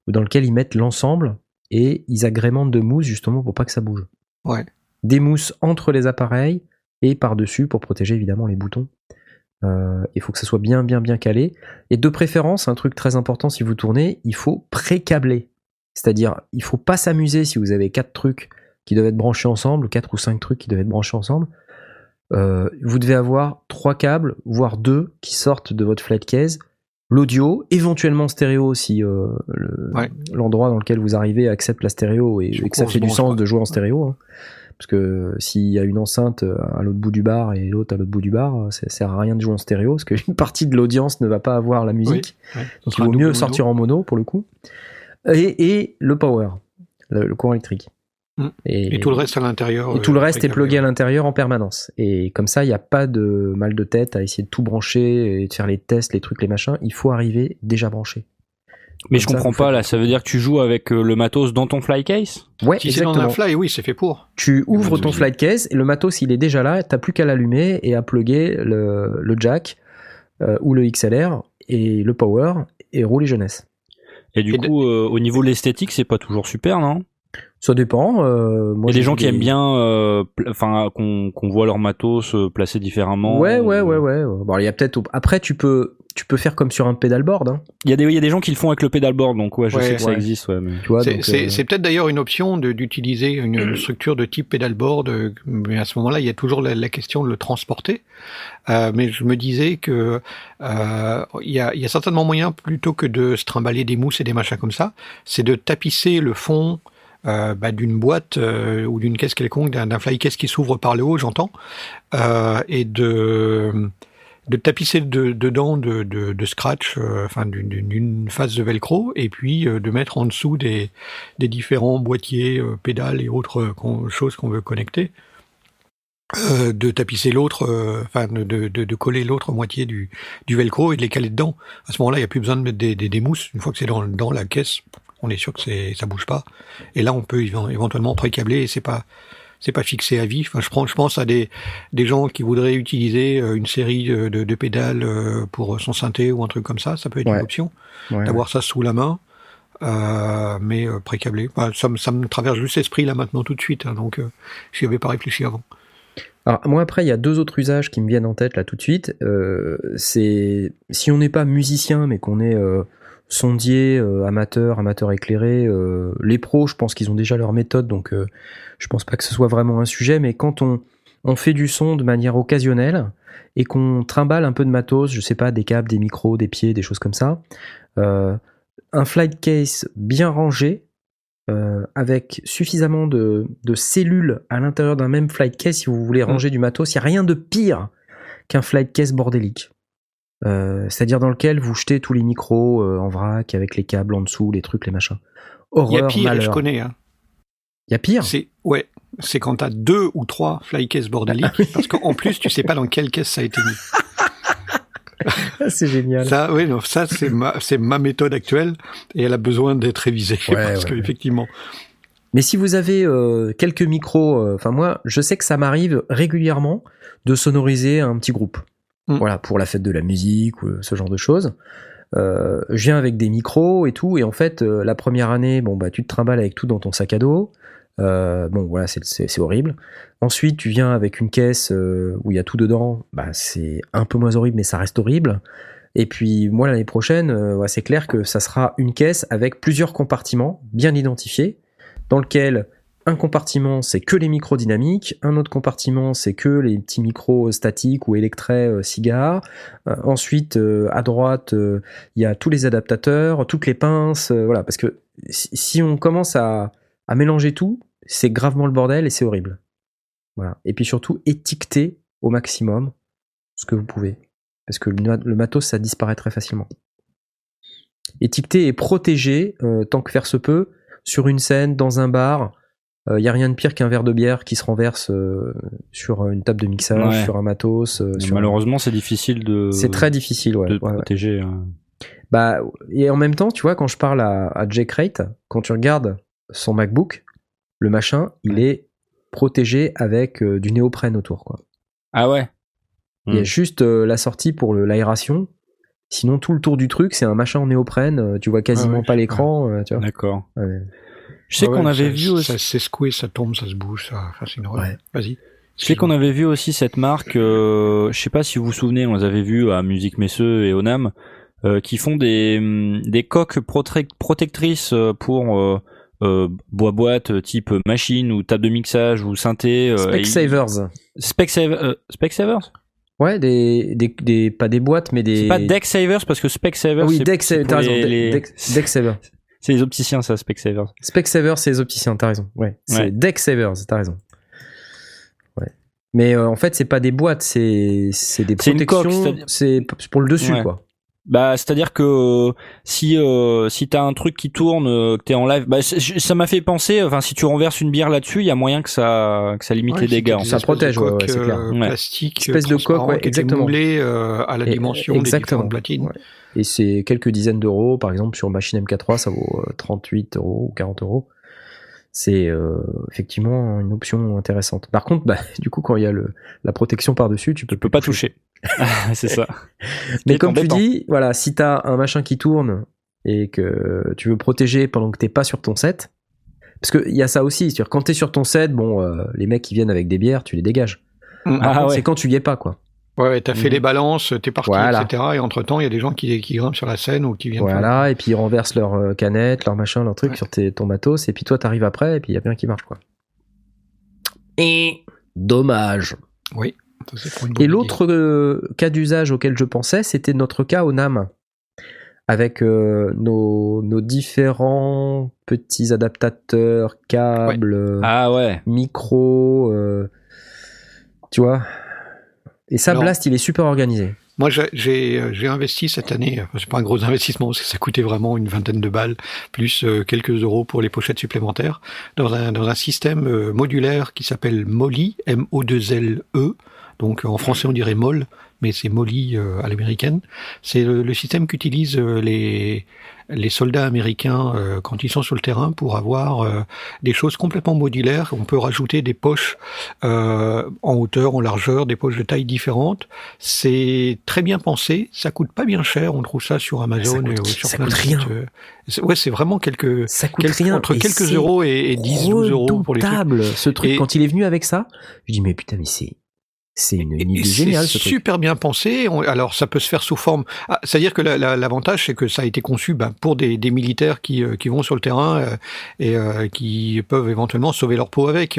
dans lesquels ils mettent l'ensemble et ils agrémentent de mousse justement pour pas que ça bouge. Ouais. Des mousses entre les appareils et par-dessus pour protéger évidemment les boutons. Euh, il faut que ça soit bien, bien, bien calé. Et de préférence, un truc très important si vous tournez, il faut pré-câbler. C'est-à-dire, il faut pas s'amuser si vous avez quatre trucs qui doivent être branchés ensemble, quatre ou cinq trucs qui doivent être branchés ensemble. Euh, vous devez avoir trois câbles, voire deux, qui sortent de votre flat case. L'audio, éventuellement stéréo si euh, le- Ouais. l'endroit dans lequel vous arrivez accepte la stéréo et, que ça fait du sens de jouer en stéréo. hein. Parce que s'il y a une enceinte à l'autre bout du bar et l'autre à l'autre bout du bar, ça sert à rien de jouer en stéréo parce qu'une partie de l'audience ne va pas avoir la musique. Ouais. Donc il vaut mieux sortir en mono pour le coup. Et, et le power, le, le courant électrique. Mm. Et tout le reste à l'intérieur. et tout euh, le reste est plugué à l'intérieur en permanence. Et comme ça, il n'y a pas de mal de tête à essayer de tout brancher et de faire les tests, les trucs, les machins. Il faut arriver déjà branché. Mais Comme je ça, comprends pas faites là, ça veut dire que tu joues avec euh, le matos dans ton fly case? Ouais, Si c'est dans un fly, oui, c'est fait pour. Tu ouvres ton flight case et le matos il est déjà là, t'as plus qu'à l'allumer et à plugger le, le jack euh, ou le XLR et le power et rouler jeunesse. Et du Et de- coup, euh, au niveau de l'esthétique, c'est pas toujours super, non? Ça dépend. euh, moi, Il y a j'ai des gens qui aiment bien, euh, pl- enfin, qu'on qu'on voit leur matos euh, placé différemment. Ouais, ouais, ou- ouais, ouais. Bon, il y a peut-être. Après, tu peux, tu peux faire comme sur un pedalboard. Hein, Il y a des, il y a des gens qui le font avec le pedalboard, donc ouais, je Ouais, sais que ça existe, ouais. Mais... tu vois. C'est donc, c'est- euh, c'est peut-être d'ailleurs une option de- d'utiliser une, une structure de type pedalboard, euh, mais à ce moment-là, il y a toujours la, la question de le transporter. Euh, mais je me disais que euh, il y, a, il y a certainement moyen, plutôt que de se trimballer des mousses et des machins comme ça, c'est de tapisser le fond euh, bah, d'une boîte euh, ou d'une caisse quelconque, d'un d'un fly case qui s'ouvre par le haut, j'entends, euh, et de de tapisser de- dedans de, de, scratch, d'une- phase de velcro, et puis de mettre en dessous des, des différents boîtiers, pédales et autres choses qu'on veut connecter, de tapisser l'autre, enfin de, de, coller l'autre moitié du, du velcro et de les caler dedans. À ce moment-là, il n'y a plus besoin de mettre des, des, des mousses. Une fois que c'est dans, dans la caisse, on est sûr que c'est ça bouge pas. Et là, on peut éven- éventuellement pré-câbler et c'est pas c'est pas fixé à vie. Enfin, je prends, je pense à des des gens qui voudraient utiliser euh, une série de, de, pédales euh, pour son synthé ou un truc comme ça. Ça peut être Ouais. une option ouais, d'avoir ça sous la main, euh, mais euh, pré-câblé. Enfin, ça, me- ça me traverse juste l'esprit là maintenant tout de suite, hein, donc euh, j'y avais pas réfléchi avant. Alors moi après il y a deux autres usages qui me viennent en tête là tout de suite. Euh, c'est si on n'est pas musicien mais qu'on est euh, sondier, euh, amateur, amateur éclairé, euh, les pros je pense qu'ils ont déjà leur méthode donc euh, je pense pas que ce soit vraiment un sujet. Mais quand on on fait du son de manière occasionnelle et qu'on trimballe un peu de matos, je sais pas des câbles, des micros, des pieds, des choses comme ça, euh, un flight case bien rangé euh, avec suffisamment de, de cellules à l'intérieur d'un même flight case si vous voulez ranger du matos. Il n'y a rien de pire qu'un flight case bordélique. Euh, C'est-à-dire dans lequel vous jetez tous les micros euh, en vrac avec les câbles en dessous, les trucs, les machins. Il y a Horreur, pire, je connais. Hein. Il y a pire? C'est ouais, c'est quand t'as deux ou trois fly cases bordéliques, parce qu'en plus tu sais pas dans quelle caisse ça a été mis. C'est génial. Ça, oui, non, ça c'est ma, c'est ma méthode actuelle et elle a besoin d'être révisée Ouais, parce ouais. que effectivement, Mais si vous avez euh, quelques micros, enfin moi, je sais que ça m'arrive régulièrement de sonoriser un petit groupe. Mm. voilà, pour la fête de la musique ou ce genre de choses. Euh, je viens avec des micros et tout, et en fait, euh, la première année, bon bah tu te trimbales avec tout dans ton sac à dos. Euh, bon voilà, c'est- horrible. Ensuite, tu viens avec une caisse euh, où il y a tout dedans, bah c'est un peu moins horrible, mais ça reste horrible. Et puis moi l'année prochaine, euh, c'est clair que ça sera une caisse avec plusieurs compartiments bien identifiés, dans lequel un compartiment c'est que les micros dynamiques, un autre compartiment c'est que les petits micros statiques ou électrets euh, cigares. Euh, ensuite euh, à droite euh, il y a tous les adaptateurs, toutes les pinces, euh, voilà parce que si, on commence à, mélanger tout, c'est gravement le bordel et c'est horrible. Voilà. Et puis surtout étiqueter au maximum ce que vous pouvez parce que le, matos ça disparaît très facilement. Étiqueter et protéger euh, tant que faire se peut sur une scène, dans un bar. Il n'y a rien de pire qu'un verre de bière qui se renverse euh, sur une table de mixage, Ouais. sur un matos. euh, sur un- Malheureusement, c'est difficile de. C'est très difficile, ouais. de ouais, protéger. Bah, et en même temps, tu vois, quand je parle à, à Jay Crate, quand tu regardes son MacBook, le machin, il est protégé avec euh, du néoprène autour, quoi. Ah ouais. Il y a Hmm. juste euh, la sortie pour l'aération. Sinon, tout le tour du truc, c'est un machin en néoprène. euh, tu vois quasiment Ah ouais, pas l'écran, euh. D'accord. Je sais Ah ouais, qu'on avait ça- vu Ça aussi. s'est secoué, ça tombe, ça se bouge, ça. Enfin, c'est une horreur. Ouais. Vas-y. Je sais qu'on avait vu aussi cette marque. euh, je sais pas si vous vous souvenez, on les avait vus à Musique Messeux et Onam, euh, qui font des hum, des coques prote- protectrices euh, pour euh, euh, bois boîte euh, type machine ou table de mixage ou synthé. euh, et- Specsavers. Specsavers. euh, Specsavers? Ouais, des, des, des, pas des boîtes, mais des. C'est pas Decksavers parce que Specsavers. Ah oui, t'as raison. les- les- Dex- Dexsaver. C'est les opticiens, ça, Specsavers. Specsavers, c'est les opticiens, t'as raison. Ouais, c'est Ouais. Dexsavers, t'as raison. Ouais. Mais euh, en fait, c'est pas des boîtes, c'est c'est des C'est une coque, protections. C'est pour le dessus, Ouais. quoi. Bah, c'est-à-dire que euh, si euh, si t'as un truc qui tourne, que t'es en live, bah ça m'a fait penser. Enfin, si tu renverses une bière là-dessus, il y a moyen que ça que ça limite Ouais, les dégâts. Ça protège, ouais, c'est clair. Ouais. Plastique, Espèce de coque, ouais, exactement. moulées, euh, à la Et- dimension exactement. des différentes platines. Et c'est quelques dizaines d'euros, par exemple, sur machine MK3, ça vaut euh, 38 euros ou 40 euros. C'est euh, effectivement une option intéressante. Par contre, bah, du coup, quand il y a le, la protection par-dessus, tu peux, Tu peux pas toucher. c'est ça. Mais comme tu dis, voilà, si t'as un machin qui tourne et que tu veux protéger pendant que t'es pas sur ton set, parce qu'il y a ça aussi, c'est-à-dire quand t'es sur ton set, bon, euh, les mecs qui viennent avec des bières, tu les dégages. Mm. Ah ouais. C'est quand tu y es pas, quoi. Ouais, t'as fait Mhm. les balances, t'es parti, Voilà. etc. Et entre temps, il y a des gens qui, qui grimpent sur la scène ou qui viennent. faire- Voilà, et puis ils renversent leur euh, canette, leur machin, leur truc Ouais. sur tes, ton matos, et puis toi t'arrives après, et puis il y a bien qui marche, quoi. Et dommage. Oui. Et l'autre euh, cas d'usage auquel je pensais, c'était notre cas au NAM. Avec euh, nos, nos différents petits adaptateurs, câbles, euh, Ah ouais. micros, euh, tu vois. Et ça, Blast, il est super organisé. Moi, j'ai- j'ai euh, investi cette année. enfin, C'est pas un gros investissement parce que ça coûtait vraiment une vingtaine de balles plus euh, quelques euros pour les pochettes supplémentaires dans un dans un système euh, modulaire qui s'appelle Molly M O 2 L E. Donc en français on dirait Moll, mais c'est Molly euh, à l'américaine. C'est le, le système qu'utilisent euh, les les soldats américains euh, quand ils sont sur le terrain pour avoir euh, des choses complètement modulaires. On peut rajouter des poches euh, en hauteur, en largeur, des poches de taille différentes. C'est très bien pensé, ça coûte pas bien cher, on trouve ça sur Amazon coûte- et sur ça plein coûte rien. euh, Ouais, c'est vraiment quelques, Ça coûte quelques- rien. entre et quelques euros et, et 10, 12 euros pour les trucs. ce truc. Et- Quand il est venu avec ça, je dis mais putain, mais c'est c'est une, une c'est ce super bien pensé. Alors, ça peut se faire sous forme. Ah, C'est-à-dire que la- la- l'avantage, c'est que ça a été conçu ben, pour des, des militaires qui, euh, qui vont sur le terrain euh, et euh, qui peuvent éventuellement sauver leur peau avec.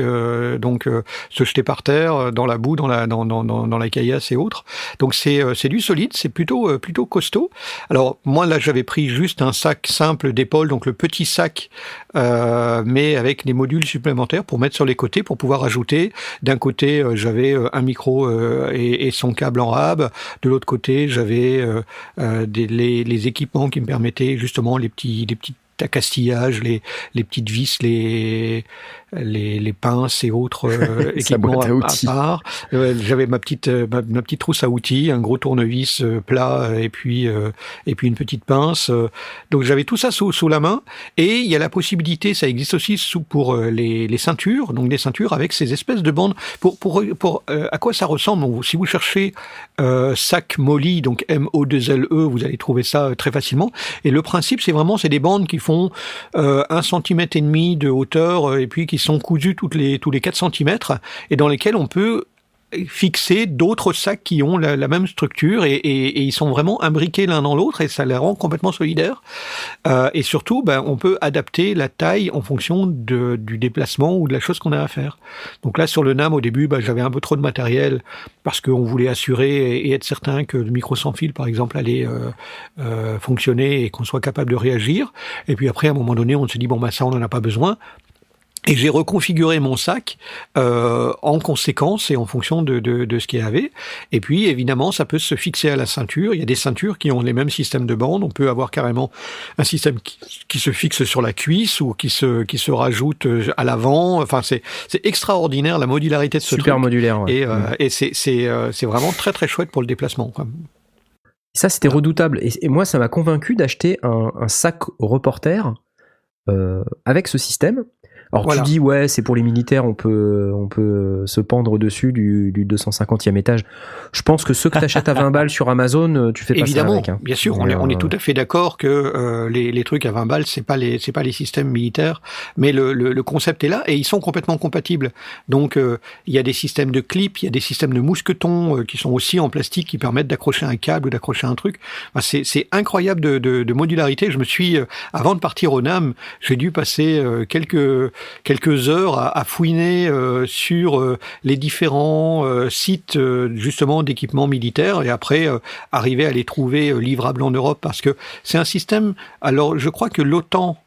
donc, se jeter par terre, dans la boue, dans la, dans, dans, dans, dans la caillasse et autres. Donc, c'est du solide, c'est plutôt, plutôt costaud. Alors, moi, là, j'avais pris juste un sac simple d'épaule, donc le petit sac, mais avec des modules supplémentaires pour mettre sur les côtés, pour pouvoir ajouter. D'un côté, j'avais un micro euh, et, son câble en rab. De l'autre côté, j'avais euh, euh, les, les équipements qui me permettaient justement les petits, les, les petites vis, les, les, les pinces et autres euh, équipements à à, part. Euh, J'avais ma petite euh, ma, ma petite trousse à outils, un gros tournevis euh, plat euh, et puis euh, et puis une petite pince. donc j'avais tout ça sous, sous la main. Et il y a la possibilité, ça existe aussi sous, pour les, les ceintures, donc des ceintures avec ces espèces de bandes. Pour pour pour euh, à quoi ça ressemble? Donc, Si vous cherchez euh, sac Molly, donc M O 2 L E, vous allez trouver ça très facilement. Et le principe, c'est vraiment c'est des bandes qui font euh, un centimètre et demi de hauteur et puis qui sont cousues toutes les tous les 4 centimètres et dans lesquelles on peut fixer d'autres sacs qui ont la, même structure et, ils sont vraiment imbriqués l'un dans l'autre et ça les rend complètement solidaires. Euh, et surtout, ben, on peut adapter la taille en fonction de, du déplacement ou de la chose qu'on a à faire. Donc là, sur le NAM, au début, ben, j'avais un peu trop de matériel parce qu'on voulait assurer et, et être certain que le micro sans fil, par exemple, allait euh, euh, fonctionner et qu'on soit capable de réagir. Et puis après, à un moment donné, on se dit, bon, ben, ça, on n'en a pas besoin. Et j'ai reconfiguré mon sac euh, en conséquence et en fonction de, de, de ce qu'il y avait. Et puis, évidemment, ça peut se fixer à la ceinture. Il y a des ceintures qui ont les mêmes systèmes de bandes. On peut avoir carrément un système qui, qui se fixe sur la cuisse ou qui se, qui se rajoute euh, à l'avant. Enfin, c'est c'est extraordinaire la modularité de ce Super truc. modulaire. ouais. Et, euh, Mm. et c'est c'est euh, c'est vraiment très très chouette pour le déplacement. quoi. Ça, c'était redoutable. Et, et moi, ça m'a convaincu d'acheter un, un sac reporter euh, avec ce système. Alors Voilà. tu dis ouais c'est pour les militaires on peut on peut se pendre dessus du, du 250e étage. Je pense que ceux que t'achètes à 20 balles sur Amazon euh, tu fais pas Évidemment, ça avec. hein. bien sûr, on est, on est euh, tout à fait d'accord que euh, les, les trucs à 20 balles, c'est pas les c'est pas les systèmes militaires, mais le, le, le concept est là et ils sont complètement compatibles. Donc euh, il y a des systèmes de clips, il y a des systèmes de mousquetons euh, qui sont aussi en plastique qui permettent d'accrocher un câble ou d'accrocher un truc. Enfin, c'est c'est incroyable de, de, de modularité. Je me suis euh, avant de partir au NAM, j'ai dû passer euh, quelques quelques heures à, fouiner euh, sur euh, les différents euh, sites justement d'équipements militaires et après arriver à les trouver livrables en Europe parce que c'est un système. Alors je crois que l'OTAN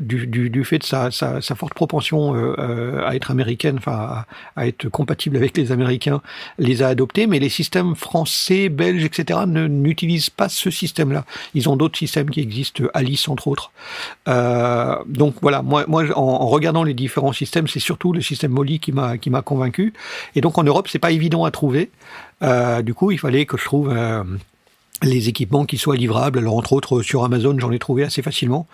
du, fait de sa, forte propension euh, euh, à être américaine, enfin à, être compatible avec les Américains, les a adoptés, mais les systèmes français, belges, etc. n'utilisent pas ce système-là. Ils ont d'autres systèmes qui existent, Alice entre autres. Euh, donc voilà, moi, moi en, regardant les différents systèmes, c'est surtout le système Molly qui m'a qui m'a convaincu. Et donc en Europe, c'est pas évident à trouver. Du coup, il fallait que je trouve les équipements qui soient livrables. Alors entre autres sur Amazon, j'en ai trouvé assez facilement.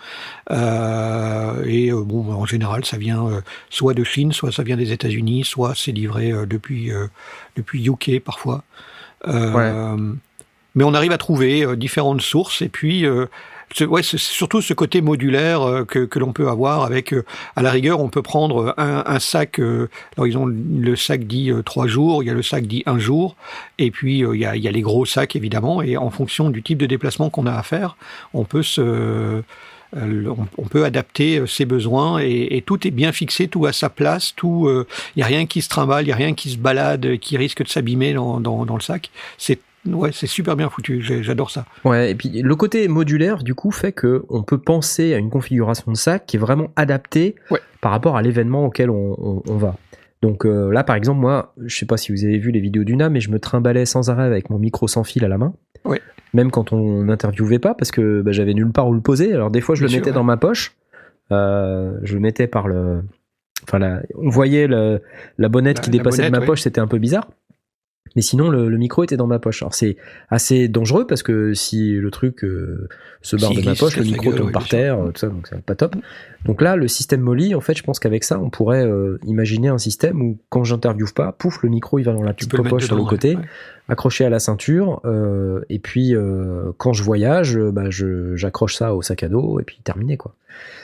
Euh, et euh, bon, en général, ça vient euh, soit de Chine, soit ça vient des États-Unis, soit c'est livré euh, depuis euh, depuis UK parfois. Euh, Mais on arrive à trouver différentes sources et puis. Euh, Ouais, c'est surtout ce côté modulaire euh, que, que l'on peut avoir avec, euh, à la rigueur, on peut prendre un, un sac. euh, alors ils ont le sac dit euh, trois jours, il y a le sac dit un jour, et puis euh, il y, a, il y a les gros sacs évidemment. Et en fonction du type de déplacement qu'on a à faire, on peut se, euh, on, peut adapter euh, ses besoins et, tout est bien fixé, tout à sa place, tout. euh, Il y a rien qui se trimballe, il y a rien qui se balade, euh, qui risque de s'abîmer dans, dans, dans le sac. C'est ouais, c'est super bien foutu. J'adore ça. Ouais, et puis le côté modulaire, du coup, fait que on peut penser à une configuration de sac qui est vraiment adaptée Ouais. par rapport à l'événement auquel on, on- on va. Donc euh, là, par exemple, moi, je sais pas si vous avez vu les vidéos du NAM, mais je me trimballais sans arrêt avec mon micro sans fil à la main. Ouais. Même quand on n'interviewait pas, parce que bah, j'avais nulle part où le poser. Alors des fois, je Bien le sûr, mettais ouais. dans ma poche. Euh, je le mettais par le. Enfin, la- on voyait le- la bonnette La- qui la dépassait de ma ouais. poche, c'était un peu bizarre. Mais sinon, le, le micro était dans ma poche. Alors c'est assez dangereux parce que si le truc euh, se barre de ma poche, le micro gueule, tombe ouais, par sûr. terre, euh, tout ça, donc c'est pas top. Donc là, le système Molly, en fait, je pense qu'avec ça, on pourrait euh, imaginer un système où quand j'interviewe pas, pouf, le micro il va dans la petite poche sur le côté, ouais. Accroché à la ceinture, euh, et puis euh, quand je voyage, euh, bah, je j'accroche ça au sac à dos et puis terminé quoi.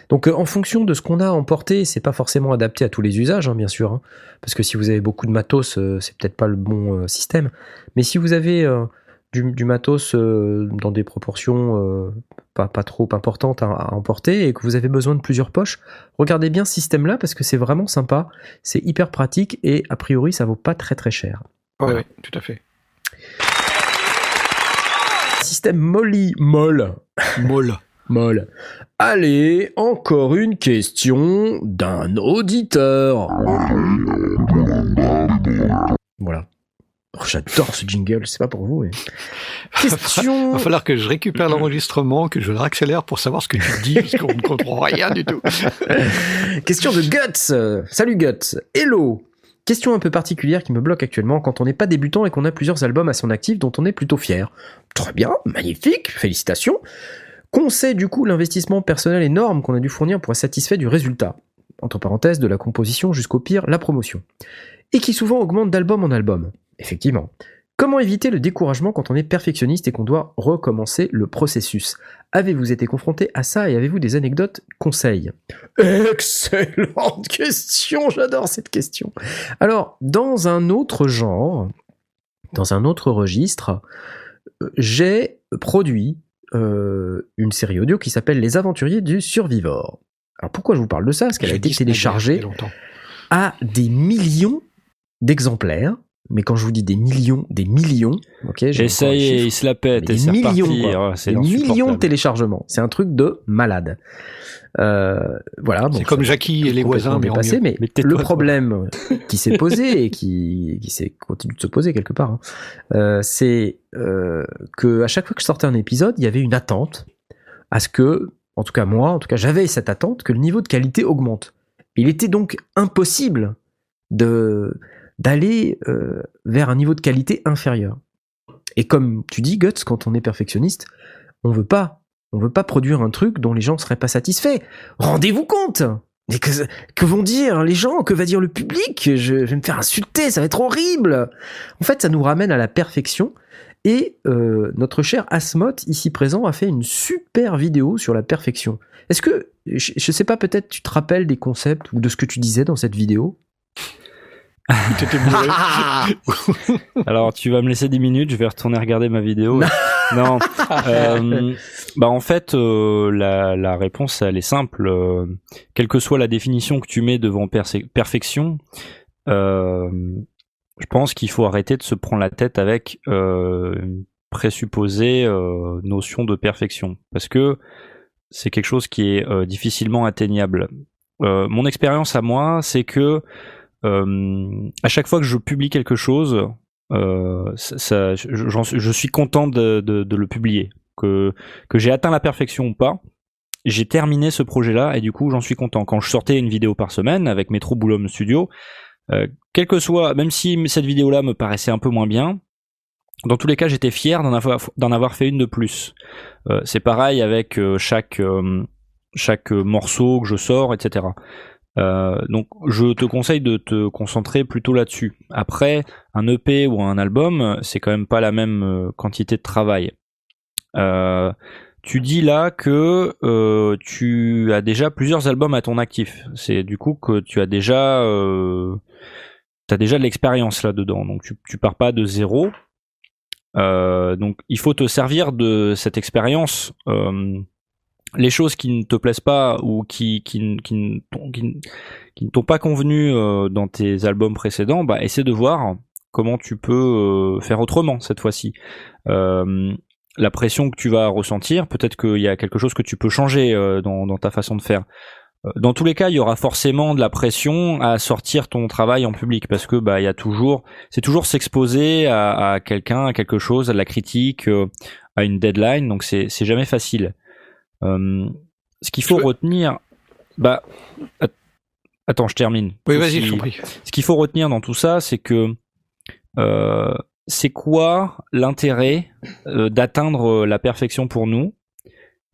Donc euh, en fonction de ce qu'on a emporté, c'est pas forcément adapté à tous les usages, hein, bien sûr, hein, parce que si vous avez beaucoup de matos, euh, c'est peut-être pas le bon euh, système. Mais si vous avez euh, du, du matos euh, dans des proportions euh, pas, pas trop importantes à, à emporter et que vous avez besoin de plusieurs poches, regardez bien ce système-là parce que c'est vraiment sympa, c'est hyper pratique et a priori ça vaut pas très très cher. Ouais, ouais, tout à fait. Système Molly Moll. Molle. Molle. Allez, encore une question d'un auditeur. Voilà. Oh, J'adore ce jingle, c'est pas pour vous. Mais... Question. Il va falloir que je récupère l'enregistrement, que je le réaccélère pour savoir ce que tu dis, parce qu'on ne comprend rien du tout. Question de Guts. Salut Guts. Hello. Question un peu particulière qui me bloque actuellement quand on n'est pas débutant et qu'on a plusieurs albums à son actif dont on est plutôt fier. Très bien, magnifique, félicitations. Qu'on sait du coup l'investissement personnel énorme qu'on a dû fournir pour être satisfait du résultat. Entre parenthèses, de la composition jusqu'au pire, la promotion. Et qui souvent augmente d'album en album. Effectivement. Comment éviter le découragement quand on est perfectionniste et qu'on doit recommencer le processus? Avez-vous été confronté à ça et avez-vous des anecdotes, conseils? Excellente question, j'adore cette question. Alors, dans un autre genre, dans un autre registre, euh, j'ai produit euh, une série audio qui s'appelle Les Aventuriers du Survivor. Alors pourquoi je vous parle de ça? Parce qu'elle a été téléchargée longtemps. à des millions d'exemplaires. Mais quand je vous dis des millions, des millions, ok j'ai Et ça encore y les est, chiffres. il se la pète Des et millions. Oh, c'est Des millions de téléchargements. C'est un truc de malade. Euh, voilà. bon, C'est comme Jackie et les voisins, mais mieux. mais, Mais le toi. problème qui s'est posé et qui, qui s'est continue de se poser quelque part, hein, euh, c'est euh, que à chaque fois que je sortais un épisode, il y avait une attente à ce que, en tout cas moi, en tout cas j'avais cette attente que le niveau de qualité augmente. Il était donc impossible de d'aller euh, vers un niveau de qualité inférieur. Et comme tu dis, Guts, quand on est perfectionniste, on veut pas, on veut pas produire un truc dont les gens seraient pas satisfaits. Rendez-vous compte que, vont dire les gens? Que va dire le public? Je, vais me faire insulter, ça va être horrible En fait, ça nous ramène à la perfection. Et euh, notre cher Asmoth, ici présent, a fait une super vidéo sur la perfection. Est-ce que, je, je sais pas, peut-être tu te rappelles des concepts ou de ce que tu disais dans cette vidéo? T'étais bourré. Alors, tu vas me laisser 10 minutes, je vais retourner regarder ma vidéo. non. Euh, bah en fait, euh, la, la réponse elle est simple. Euh, quelle que soit la définition que tu mets devant perfection, euh, je pense qu'il faut arrêter de se prendre la tête avec une présupposée notion de perfection, parce que c'est quelque chose qui est difficilement atteignable. Mon expérience à moi, c'est que à chaque fois que je publie quelque chose, euh, je, suis- content de, le publier. Que, j'ai atteint la perfection ou pas, j'ai terminé ce projet-là et du coup j'en suis content. Quand je sortais une vidéo par semaine avec Metro Boulom Studio, euh, quel que soit, même si cette vidéo-là me paraissait un peu moins bien, dans tous les cas j'étais fier d'en avoir, fait une de plus. Euh, c'est pareil avec euh, euh, chaque morceau que je sors, etc. Euh, donc je te conseille de te concentrer plutôt là-dessus. Après, un EP ou un album, c'est quand même pas la même euh, quantité de travail. Euh, tu dis là que euh, tu as déjà plusieurs albums à ton actif. C'est du coup que tu as déjà, euh, as déjà de l'expérience là-dedans. Donc tu, tu pars pas de zéro. Donc il faut te servir de cette expérience. Les choses qui ne te plaisent pas ou qui, ne t'ont- pas convenu euh, dans tes albums précédents, bah, essaie de voir comment tu peux euh, faire autrement cette fois-ci. Euh, la pression que tu vas ressentir, peut-être qu'il y a quelque chose que tu peux changer dans, ta façon de faire. Dans tous les cas, il y aura forcément de la pression à sortir ton travail en public parce que bah il y a toujours, c'est toujours s'exposer à, quelqu'un, à quelque chose, à de la critique, à une deadline. Donc c'est jamais facile. Euh, ce qu'il faut retenir, bah at- attends, je termine. Oui, vas-y, je prie. ce qu'il faut retenir dans tout ça, c'est que euh, c'est quoi l'intérêt euh, d'atteindre la perfection pour nous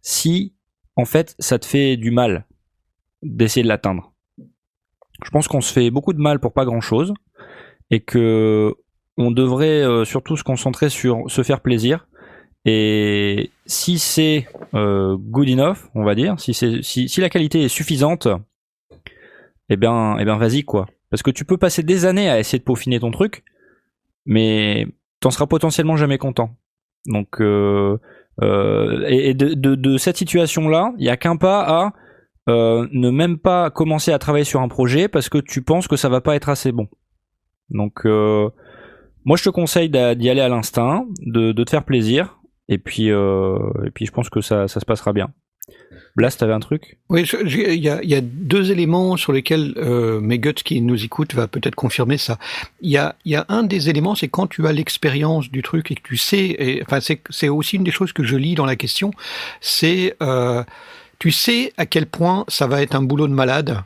si en fait ça te fait du mal d'essayer de l'atteindre? Je pense qu'on se fait beaucoup de mal pour pas grand chose et que on devrait surtout se concentrer sur se faire plaisir et si c'est euh, good enough, on va dire, si la qualité est suffisante, eh bien eh bien vas-y quoi. Parce que tu peux passer des années à essayer de peaufiner ton truc, mais t'en seras potentiellement jamais content. Donc, euh, euh, et, de, cette situation-là, il y a qu'un pas à ne même pas commencer à travailler sur un projet parce que tu penses que ça va pas être assez bon. Donc, moi, je te conseille d'y aller à l'instinct, de te faire plaisir, et puis, euh, et puis, je pense que ça, ça se passera bien. Blast, t'avais un truc? Oui, il y a, y a deux éléments sur lesquels euh, qui nous écoutent va peut-être confirmer ça. Il y a, y a un des éléments, c'est quand tu as l'expérience du truc et que tu sais, enfin c'est c'est aussi une des choses que je lis dans la question, c'est euh, tu sais à quel point ça va être un boulot de malade.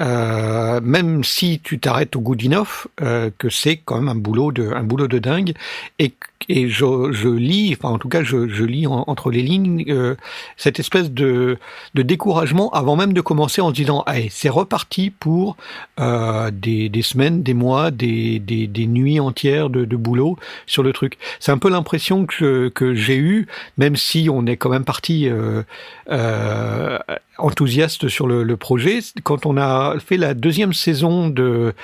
Euh, même si tu t'arrêtes au good enough, euh, que c'est quand même un boulot de un boulot de dingue. Et et je, je lis enfin en tout cas je, je lis en- entre les lignes euh, cette espèce de de découragement avant même de commencer en se disant allez c'est reparti pour euh, des, des semaines des mois des, des, des nuits entières de, de boulot sur le truc. C'est un peu l'impression que que j'ai eu même si on est quand même parti euh, enthousiaste sur le, le projet. Quand on a fait la deuxième saison de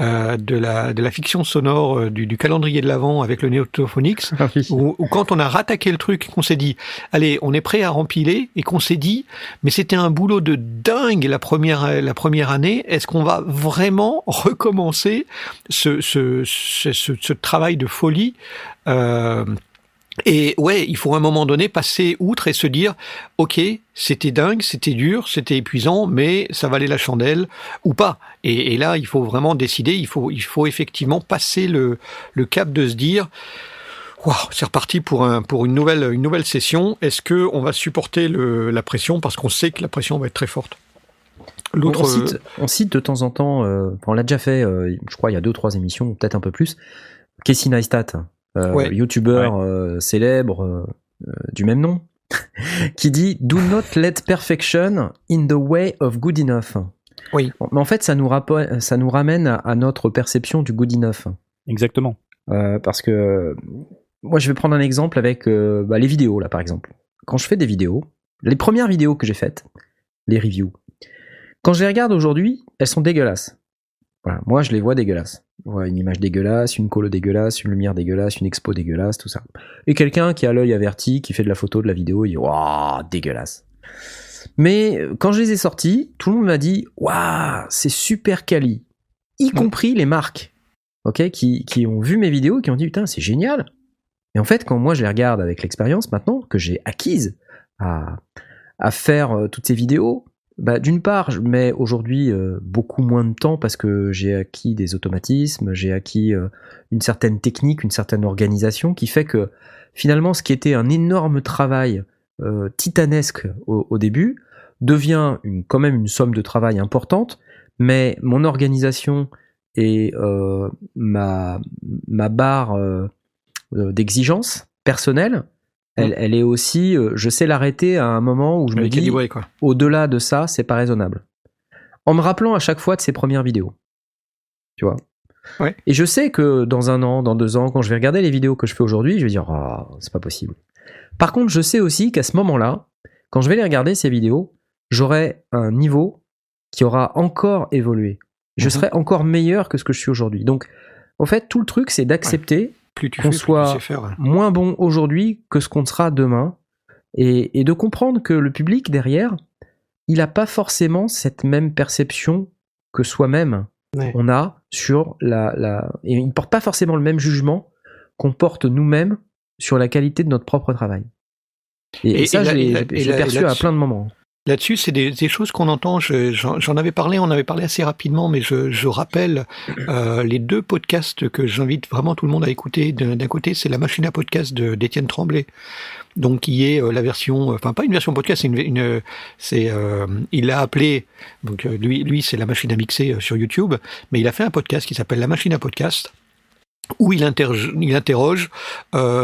euh, de la de la fiction sonore euh, du, du calendrier de l'avant avec le Neotophonix ou, ou quand on a rattaqué le truc et qu'on s'est dit, allez, on est prêt à rempiler, et qu'on s'est dit, mais c'était un boulot de dingue la première, la première année, est-ce qu'on va vraiment recommencer ce, ce, ce, ce- ce travail de folie euh, et ouais, il faut à un moment donné passer outre et se dire, ok, c'était dingue, c'était dur, c'était épuisant, mais ça valait la chandelle ou pas. Et, et là, il faut vraiment décider. Il faut, il faut effectivement passer le, le cap de se dire, Waouh, c'est reparti pour un pour une nouvelle une nouvelle session. Est-ce que on va supporter le, la pression? Parce qu'on sait que la pression va être très forte. L'autre, on, cite, on cite de temps en temps, euh, on l'a déjà fait, euh, je crois il y a deux ou trois émissions, peut-être un peu plus, Casey Neistat, euh, Ouais. youtubeur euh, célèbre euh, euh, du même nom, qui dit Do not let perfection in the way of good enough. Oui. Bon, Mais en fait, ça nous, ça nous ramène à, à notre perception du good enough. Exactement. Euh, parce que euh, moi, je vais prendre un exemple avec euh, bah, les vidéos, là, par exemple. Quand je fais des vidéos, les premières vidéos que j'ai faites, les reviews, quand je les regarde aujourd'hui, elles sont dégueulasses. Voilà, moi, je les vois dégueulasses. Vois une image dégueulasse, une colo dégueulasse, une lumière dégueulasse, une expo dégueulasse, tout ça. Et quelqu'un qui a l'œil averti, qui fait de la photo, de la vidéo, il dit Waouh, dégueulasse. Mais euh, quand je les ai sortis, tout le monde m'a dit Waouh, c'est super quali. Y compris les marques ok, qui, qui ont vu mes vidéos qui ont dit putain c'est génial. Et en fait, quand moi je les regarde avec l'expérience maintenant que j'ai acquise à, à faire euh, toutes ces vidéos, bah, d'une part, je mets aujourd'hui euh, beaucoup moins de temps parce que j'ai acquis des automatismes, j'ai acquis euh, une certaine technique, une certaine organisation qui fait que finalement, ce qui était un énorme travail euh, titanesque au, début devient quand même une somme de travail importante, mais mon organisation et ma, barre d'exigence personnelle, elle, elle est aussi, euh, je sais l'arrêter à un moment où je elle me dis, au-delà de ça, c'est pas raisonnable. En me rappelant à chaque fois de ses premières vidéos. Tu vois Ouais. Et je sais que dans un an, dans deux ans, quand je vais regarder les vidéos que je fais aujourd'hui, je vais dire, ah, c'est pas possible. Par contre, je sais aussi qu'à ce moment-là, quand je vais les regarder, ces vidéos, j'aurai un niveau qui aura encore évolué. Je Mhm. serai encore meilleur que ce que je suis aujourd'hui. Donc, en fait, tout le truc, c'est d'accepter Plus tu qu'on soit tu sais faire. ouais. moins bon aujourd'hui que ce qu'on sera demain et, et de comprendre que le public derrière, il n'a pas forcément cette même perception que soi-même Ouais. on a sur la, la et il ne porte pas forcément le même jugement qu'on porte nous-mêmes sur la qualité de notre propre travail. Et, Et- ça, et je l'ai perçu à plein de moments. Là-dessus, c'est des, choses qu'on entend. je- J'en avais parlé, on avait parlé assez rapidement, mais je, rappelle euh, les deux podcasts que j'invite vraiment tout le monde à écouter. D'un côté, c'est la machine à podcast d'Étienne Tremblay, donc qui est euh, la version, enfin pas une version podcast, c'est une, euh, il l'a appelé, donc lui, c'est la machine à mixer sur YouTube, mais il a fait un podcast qui s'appelle la machine à podcast où il interroge,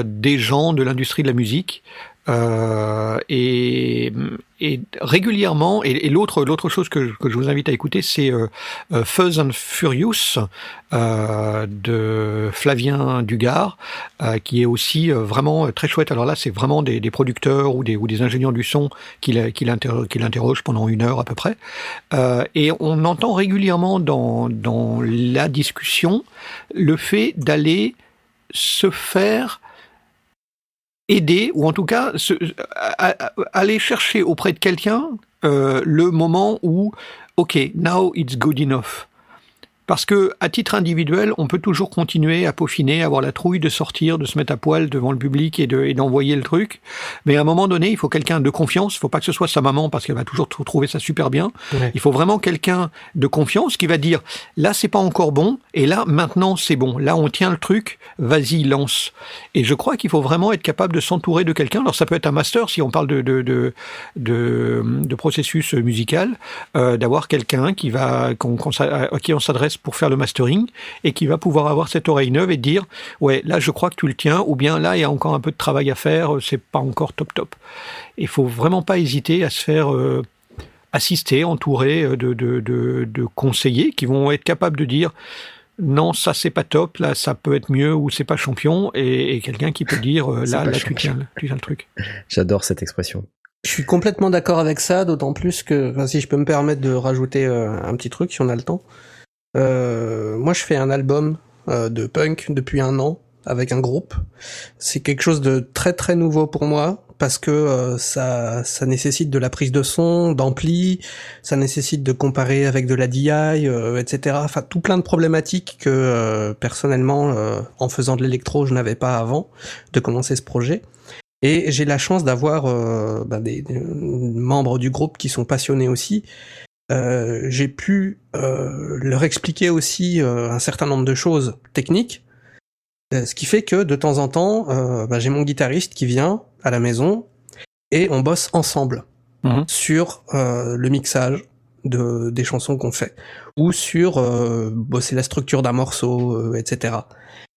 des gens de l'industrie de la musique euh, et, et régulièrement, et, et l'autre l'autre chose que, que je vous invite à écouter, c'est euh, euh, Fuzz and Furious euh, de Flavien Dugard, euh, qui est aussi euh, vraiment très chouette. Alors là, c'est vraiment des, des producteurs ou des, ou des ingénieurs du son qui la- qui l'inter- qui l'interrogent pendant une heure à peu près. Et on entend régulièrement dans, dans la discussion le fait d'aller se faire aider, ou en tout cas aller chercher auprès de quelqu'un euh, le moment où, ok, now it's good enough. Parce que à titre individuel, on peut toujours continuer à peaufiner, avoir la trouille de sortir, de se mettre à poil devant le public et de et d'envoyer le truc. Mais à un moment donné, il faut quelqu'un de confiance. Il faut pas que ce soit sa maman parce qu'elle va toujours trou- trouver ça super bien. Ouais. Il faut vraiment quelqu'un de confiance qui va dire là c'est pas encore bon et là maintenant c'est bon. Là on tient le truc, vas-y lance. Et je crois qu'il faut vraiment être capable de s'entourer de quelqu'un. Alors ça peut être un master si on parle de de de de, de processus musical, euh, d'avoir quelqu'un qui va qu'on, qu'on s'a- à qui on s'adresse pour faire le mastering et qui va pouvoir avoir cette oreille neuve et dire ouais là je crois que tu le tiens ou bien là il y a encore un peu de travail à faire, c'est pas encore top top. Il faut vraiment pas hésiter à se faire euh, assister, entouré euh, de, de, de, de conseillers qui vont être capables de dire non, ça c'est pas top, là ça peut être mieux ou c'est pas champion, et, et quelqu'un qui peut dire euh, là, là tu tiens, tu tiens le truc. J'adore cette expression. Je suis complètement d'accord avec ça, d'autant plus que, enfin, si je peux me permettre de rajouter euh, un petit truc, si on a le temps. Euh, moi, je fais un album euh, de punk depuis un an avec un groupe. C'est quelque chose de très très nouveau pour moi parce que euh, ça ça nécessite de la prise de son, d'ampli, ça nécessite de comparer avec de la DI, euh, etc. Enfin, tout plein de problématiques que euh, personnellement, euh, en faisant de l'électro, je n'avais pas avant de commencer ce projet. Et j'ai la chance d'avoir ben, des, des membres du groupe qui sont passionnés aussi. Euh, j'ai pu euh, leur expliquer aussi euh, un certain nombre de choses techniques, Euh, ce qui fait que de temps en temps, euh, ben, j'ai mon guitariste qui vient à la maison et on bosse ensemble Mhm. sur euh, le mixage de, des chansons qu'on fait ou sur euh, bosser la structure d'un morceau, euh, etc.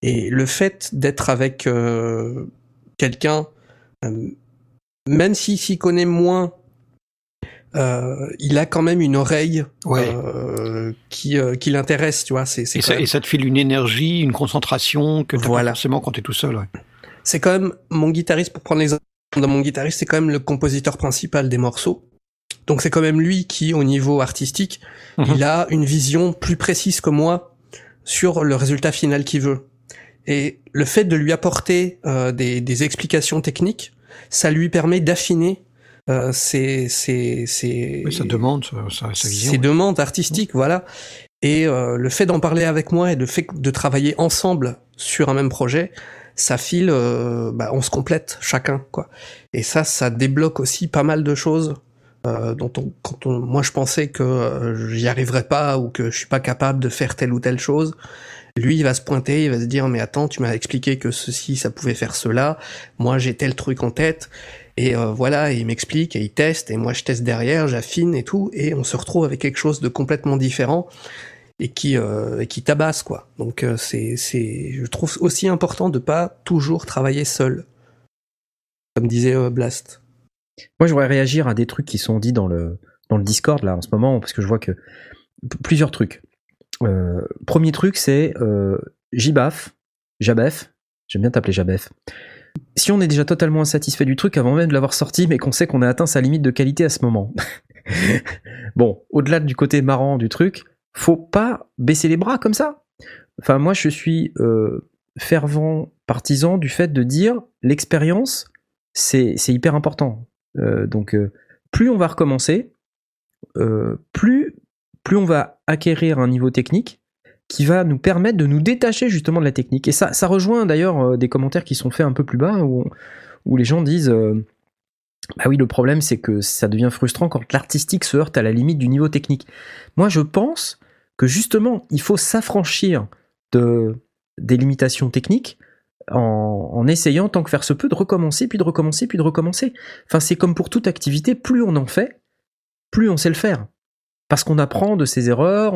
Et le fait d'être avec euh, quelqu'un, même s'il s'y connaît moins, euh, il a quand même une oreille Ouais. euh, qui, euh, qui l'intéresse, tu vois. C'est Et même- et ça te file une énergie, une concentration que tu Voilà. pas forcément quand tu es tout seul. Ouais. c'est quand même mon guitariste, pour prendre l'exemple de mon guitariste, c'est quand même le compositeur principal des morceaux. Donc c'est quand même lui qui, au niveau artistique, Mhm. il a une vision plus précise que moi sur le résultat final qu'il veut. Et le fait de lui apporter euh, des, des explications techniques, ça lui permet d'affiner euh, ses, ses, ses, Oui, ça demande sa, sa vision. ses demandes artistiques, voilà. Et euh, le fait d'en parler avec moi et le fait de travailler ensemble sur un même projet, ça file, euh, bah, on se complète chacun, quoi. Et ça, ça débloque aussi pas mal de choses euh, dont on, quand on, moi je pensais que euh, j'y arriverais pas ou que je suis pas capable de faire telle ou telle chose. Lui, il va se pointer, il va se dire mais attends, tu m'as expliqué que ceci, ça pouvait faire cela. Moi, j'ai tel truc en tête. Et euh, voilà, et il m'explique et il teste, et moi je teste derrière, j'affine et tout, et on se retrouve avec quelque chose de complètement différent et qui euh, et qui tabasse quoi. Donc euh, c'est c'est je trouve aussi important de pas toujours travailler seul. Comme disait Blast. Moi, je voudrais réagir à des trucs qui sont dits dans le, dans le Discord, là, en ce moment, parce que je vois que plusieurs trucs. Premier truc, c'est euh, Jibaf, Jabef, j'aime bien t'appeler Jabef. Si on est déjà totalement insatisfait du truc avant même de l'avoir sorti, mais qu'on sait qu'on a atteint sa limite de qualité à ce moment. bon, au-delà du côté marrant du truc, faut pas baisser les bras comme ça. Enfin, moi, je suis euh, fervent partisan du fait de dire l'expérience, c'est hyper important. Euh, donc, euh, plus on va recommencer, plus, plus on va acquérir un niveau technique qui va nous permettre de nous détacher justement de la technique. Et ça, ça rejoint d'ailleurs euh, des commentaires qui sont faits un peu plus bas où, où les gens disent euh, Bah oui, le problème c'est que ça devient frustrant quand l'artistique se heurte à la limite du niveau technique. Moi, je pense que justement, il faut s'affranchir de, des limitations techniques en, essayant, tant que faire se peut, de recommencer, puis de recommencer, puis de recommencer. Enfin, c'est comme pour toute activité, plus on en fait, plus on sait le faire. Parce qu'on apprend de ses erreurs,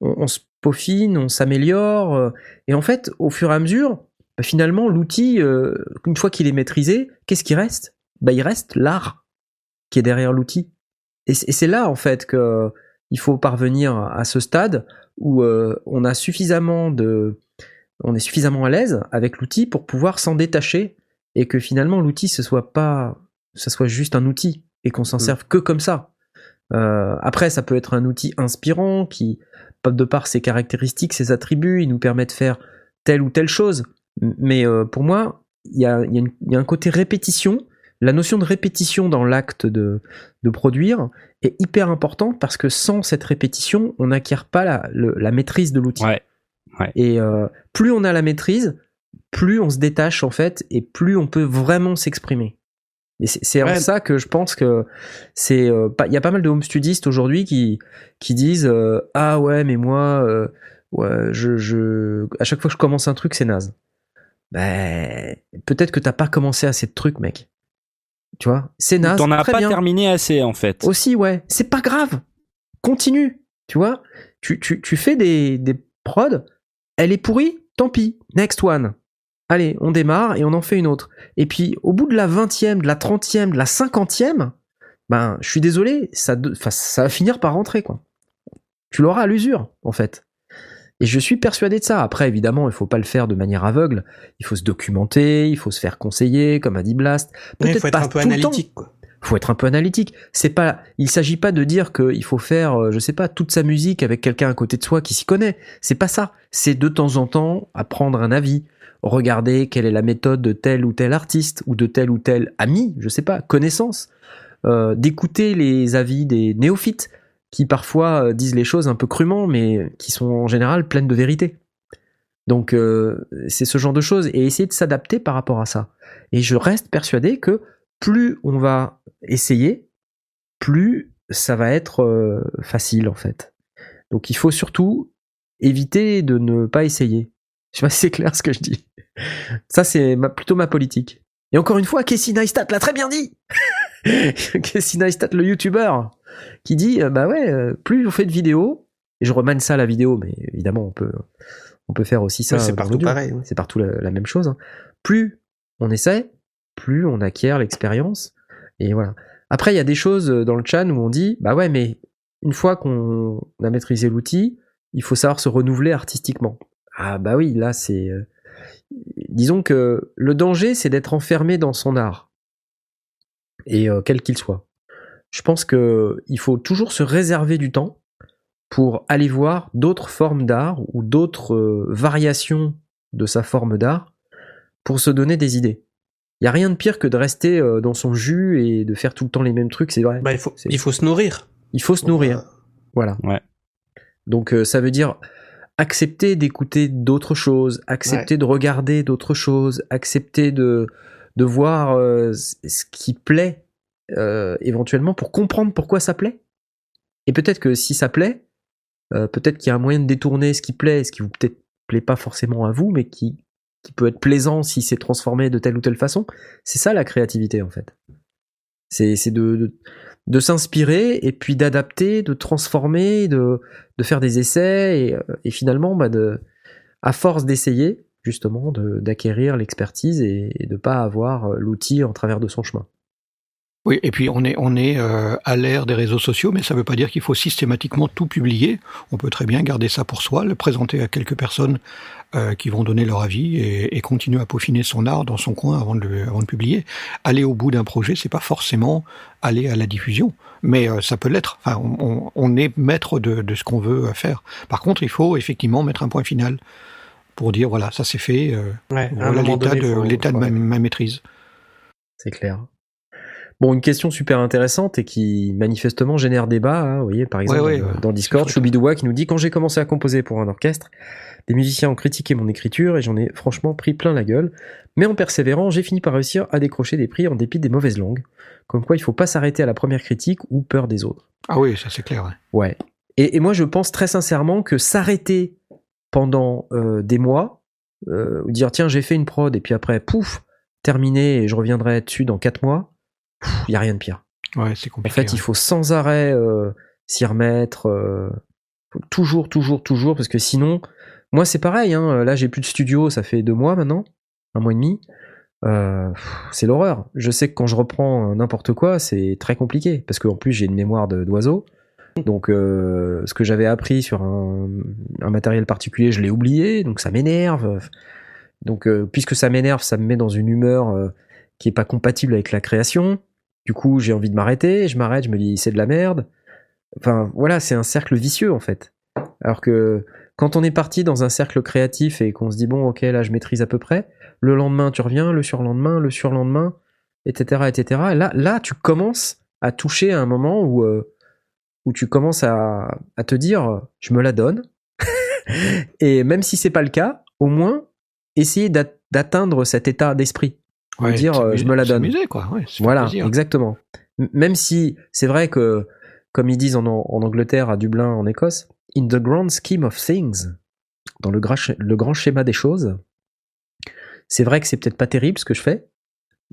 on se peaufine, on s'améliore. euh, et en fait, au fur et à mesure, bah, finalement, l'outil, euh, une fois qu'il est maîtrisé, qu'est-ce qui reste? Bah, Il reste l'art qui est derrière l'outil. Et c'est là, en fait, que il faut parvenir à ce stade où euh, on a suffisamment de, on est suffisamment à l'aise avec l'outil pour pouvoir s'en détacher et que finalement l'outil ce soit pas, ça soit juste un outil et qu'on s'en Mm. serve que comme ça. Euh, après, ça peut être un outil inspirant qui, de par ses caractéristiques, ses attributs, il nous permet de faire telle ou telle chose. Mais euh, pour moi, il y a, y y un côté répétition la notion de répétition dans l'acte de, de produire est hyper importante parce que sans cette répétition, on n'acquiert pas la, le- la maîtrise de l'outil. Ouais. Et euh, plus on a la maîtrise, plus on se détache en fait et plus on peut vraiment s'exprimer. Et c'est en ça que je pense que c'est euh, pas- il y a pas mal de home studistes aujourd'hui qui qui disent euh, ah ouais mais moi euh, ouais, je, je à chaque fois que je commence un truc c'est naze. Ben peut-être que t'as pas commencé assez de trucs mec. Tu vois, c'est naze. T'en as très pas bien. terminé assez en fait. Aussi, ouais. C'est pas grave. Continue. Tu vois, tu, tu, tu fais des, des prods. Elle est pourrie, tant pis. Next one. Allez, on démarre et on en fait une autre. Et puis, au bout de la 20e, de la 30e, de la 50e, ben, je suis désolé, ça, de- enfin, ça va finir par rentrer, quoi. Tu l'auras à l'usure, en fait. Et je suis persuadé de ça. Après, évidemment, il faut pas le faire de manière aveugle. Il faut se documenter, il faut se faire conseiller, comme a dit Blast. Peut-être faut être pas un peu tout le temps analytique, quoi. faut être un peu analytique. C'est pas, il s'agit pas de dire qu'il faut faire, euh, je sais pas, toute sa musique avec quelqu'un à côté de soi qui s'y connaît. C'est pas ça. C'est de temps en temps apprendre un avis, regarder quelle est la méthode de tel ou tel artiste ou de tel ou tel ami, je sais pas, connaissance, euh, d'écouter les avis des néophytes qui parfois euh, disent les choses un peu crûment, mais qui sont en général pleines de vérité. Donc euh, c'est ce genre de choses et essayer de s'adapter par rapport à ça. Et je reste persuadé que plus on va essayer, plus ça va être facile en fait. Donc il faut surtout éviter de ne pas essayer. Je sais pas si c'est clair ce que je dis. Ça c'est ma- plutôt ma politique. Et encore une fois, Casey Neistat l'a très bien dit. Casey Neistat, le youtubeur, qui dit euh, bah ouais, euh, plus on fait de vidéos, et je remane ça à la vidéo, mais évidemment on peut on peut faire aussi ça. Ouais, c'est partout pareil, ouais. C'est partout la, la même chose. hein. Plus on essaie, plus on acquiert l'expérience. Et voilà. Après, il y a des choses euh, dans le chat où on dit, bah ouais, mais une fois qu'on a maîtrisé l'outil, il faut savoir se renouveler artistiquement. Ah bah oui, là c'est... euh, Disons que le danger, c'est d'être enfermé dans son art. Et euh, quel qu'il soit. Je pense que il faut toujours se réserver du temps pour aller voir d'autres formes d'art ou d'autres euh, variations de sa forme d'art pour se donner des idées. Il y a rien de pire que de rester euh, dans son jus et de faire tout le temps les mêmes trucs, c'est vrai. Bah, il faut, C'est- il faut se nourrir. Il faut se nourrir. Voilà. Ouais. Donc euh, ça veut dire accepter d'écouter d'autres choses, accepter de regarder d'autres choses, accepter de, de voir euh, ce qui plaît euh, éventuellement pour comprendre pourquoi ça plaît. Et peut-être que si ça plaît, euh, peut-être qu'il y a un moyen de détourner ce qui plaît, ce qui vous peut-être plaît pas forcément à vous, mais qui, qui peut être plaisant si c'est transformé de telle ou telle façon. C'est ça la créativité en fait. C'est c'est de, de, de s'inspirer et puis d'adapter, de transformer, de, de faire des essais et, euh, finalement, bah de, à force d'essayer, justement, de- d'acquérir l'expertise et, et de pas avoir euh, l'outil en travers de son chemin. Oui, et puis on est, on est euh, à l'ère des réseaux sociaux, mais ça ne veut pas dire qu'il faut systématiquement tout publier. On peut très bien garder ça pour soi, le présenter à quelques personnes euh, qui vont donner leur avis et, et continuer à peaufiner son art dans son coin avant de, le- avant de publier. Aller au bout d'un projet, c'est pas forcément aller à la diffusion, mais euh, ça peut l'être. Enfin, on, on- on est maître de, de ce qu'on veut euh, faire. Par contre, il faut effectivement mettre un point final pour dire voilà, ça c'est fait. euh, Ouais, voilà l'état de, l'état de ma, ma maîtrise. C'est clair. Bon, une question super intéressante et qui manifestement génère débat. hein, vous voyez, par exemple, ouais, dans- ouais. dans Discord, Choubidoua qui nous dit Quand j'ai commencé à composer pour un orchestre, des musiciens ont critiqué mon écriture et j'en ai franchement pris plein la gueule. Mais en persévérant, j'ai fini par réussir à décrocher des prix en dépit des mauvaises langues. Comme quoi, il faut pas s'arrêter à la première critique ou peur des autres. Ah oui, ça c'est clair. ouais. Ouais. Et, et moi, je pense très sincèrement que s'arrêter pendant euh, des mois, euh, ou dire tiens, j'ai fait une prod, et puis après, pouf, terminé, et je reviendrai dessus dans quatre mois, il y a rien de pire. Ouais, c'est En fait, ouais. il faut sans arrêt euh, s'y remettre, euh, toujours, toujours, toujours, parce que sinon, moi, c'est pareil. Hein, là, j'ai plus de studio, ça fait deux mois maintenant, un mois et demi. Euh, c'est l'horreur. Je sais que quand je reprends n'importe quoi, c'est très compliqué parce qu'en plus j'ai une mémoire d'oiseau. Donc ce que j'avais appris sur un, un matériel particulier, je l'ai oublié, donc ça m'énerve. Donc puisque ça m'énerve, ça me met dans une humeur qui est pas compatible avec la création. Du coup, j'ai envie de m'arrêter, je m'arrête, je me dis c'est de la merde. Enfin voilà, c'est un cercle vicieux en fait. Alors que quand on est parti dans un cercle créatif et qu'on se dit bon ok là je maîtrise à peu près, le lendemain tu reviens, le surlendemain, le surlendemain, etc., etc. Et là, là, tu commences à toucher à un moment où, euh, tu commences à, te dire, je me la donne. et même si c'est pas le cas, au moins essayer d'at- d'atteindre cet état d'esprit. Ouais, dire, euh, je me la donne. quoi. Ouais, Voilà, plaisir. exactement. Même si c'est vrai que, comme ils disent en, en Angleterre, à Dublin, en Écosse, in the grand scheme of things, dans le, gra- le grand schéma des choses, c'est vrai que c'est peut-être pas terrible ce que je fais,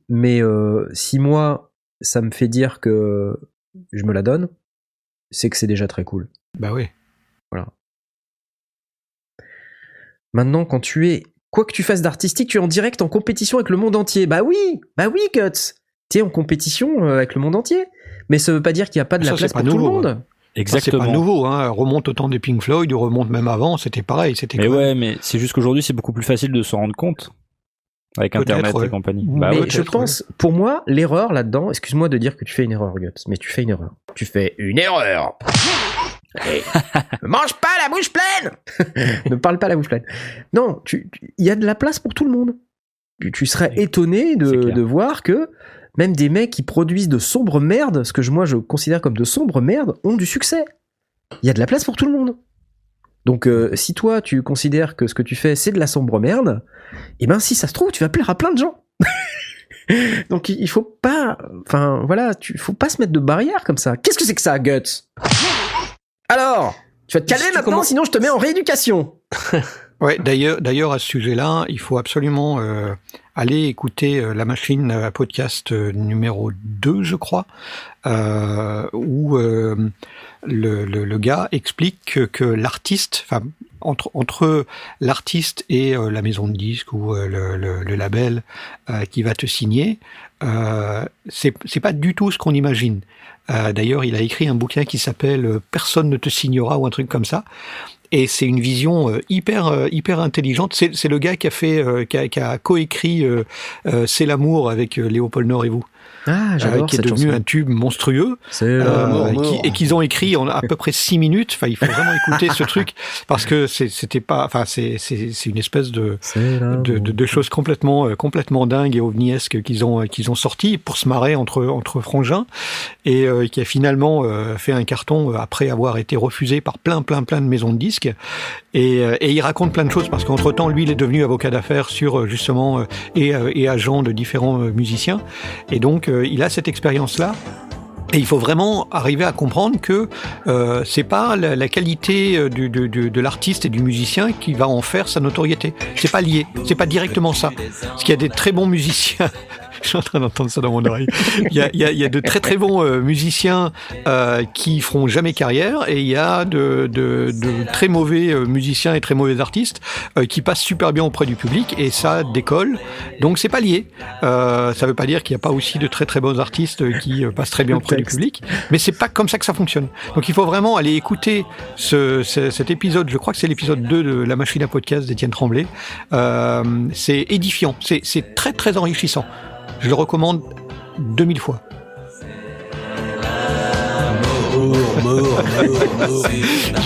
mais euh, si moi, ça me fait dire que je me la donne, c'est que c'est déjà très cool. Bah oui. Maintenant, quand tu es, quoi que tu fasses d'artistique, tu es en direct en compétition avec le monde entier. Bah oui, bah oui, Guts. Tu es en compétition euh, avec le monde entier. Mais ça veut pas dire qu'il n'y a pas de Ça, la c'est place pas pour tout le monde. Ça, C'est Exactement. pas nouveau, hein. Remonte au temps des Pink Floyd, ou remonte même avant, c'était pareil. C'était Mais même- ouais, mais c'est juste qu'aujourd'hui, c'est beaucoup plus facile de se rendre compte. Avec Internet ouais. et compagnie. Bah mais ouais. je pense, pour moi, l'erreur là-dedans, excuse-moi de dire que tu fais une erreur, Guts, mais tu fais une erreur. Tu fais une erreur. Hey, ne mange pas la bouche pleine Ne parle pas la bouche pleine. Non, il y a de la place pour tout le monde. Tu, tu serais étonné de, voir que même des mecs qui produisent de sombres merdes, ce que je- moi je considère comme de sombres merdes, ont du succès. Il y a de la place pour tout le monde. Donc euh, si toi tu considères que ce que tu fais c'est de la sombre merde, et ben si ça se trouve tu vas plaire à plein de gens. Donc il il faut pas, enfin voilà, tu faut pas se mettre de barrière comme ça. Qu'est-ce que c'est que ça, Guts? Alors, tu vas te calmer maintenant, sinon je te mets en rééducation. Ouais, d'ailleurs, d'ailleurs à ce sujet-là, il faut absolument euh, aller écouter euh, la machine à podcast euh, numéro 2, je crois, euh, où euh, le, le, le gars explique que, que l'artiste, enfin entre, entre l'artiste et euh, la maison de disques ou euh, le, label euh, qui va te signer, euh, c'est c'est pas du tout ce qu'on imagine. Euh, D'ailleurs, il a écrit un bouquin qui s'appelle euh, Personne ne te signera ou un truc comme ça. Et c'est une vision euh, hyper hyper intelligente. C'est c'est le gars qui a fait qui a, qui a coécrit C'est l'amour avec Léopold Nord et vous, Ah, euh, qui est devenu chanson. un tube monstrueux. C'est Euh, l'amour. et qui- et qu'ils ont écrit en à peu près six minutes. Enfin, il faut vraiment écouter ce truc parce que c'est- c'était pas. Enfin, c'est c'est c'est une espèce de de, de, de choses complètement euh, complètement dingues et ovniesques qu'ils ont qu'ils ont sorti pour se marrer entre entre frangins et euh, qui a finalement euh, fait un carton après avoir été refusé par plein plein plein de maisons de disques et, euh, et il raconte plein de choses parce qu'entre temps lui il est devenu avocat d'affaires sur justement euh, et, euh, et agent de différents euh, musiciens et donc euh, il a cette expérience là et il faut vraiment arriver à comprendre que euh, c'est pas la, qualité euh, de l'artiste et du musicien qui va en faire sa notoriété. C'est pas lié. C'est pas directement ça. Parce qu'il y a des très bons musiciens. Je suis en train d'entendre ça dans mon oreille. Il y a, il y a- il y a de très très bons euh, musiciens euh, qui feront jamais carrière et il y a de, de- de très mauvais euh, musiciens et très mauvais artistes euh, qui passent super bien auprès du public et ça décolle. Donc c'est pas lié. Euh, ça veut pas dire qu'il n'y a pas aussi de très très bons artistes qui passent très bien auprès du public, mais c'est pas comme ça que ça fonctionne. Donc il faut vraiment aller écouter ce, ce- cet épisode. Je crois que c'est l'épisode 2 de la machine à podcast d'Étienne Tremblay. Euh, c'est édifiant, c'est très très enrichissant. Je le recommande 2000 fois.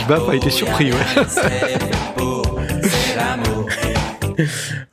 Jbaf a été surpris. Ouais.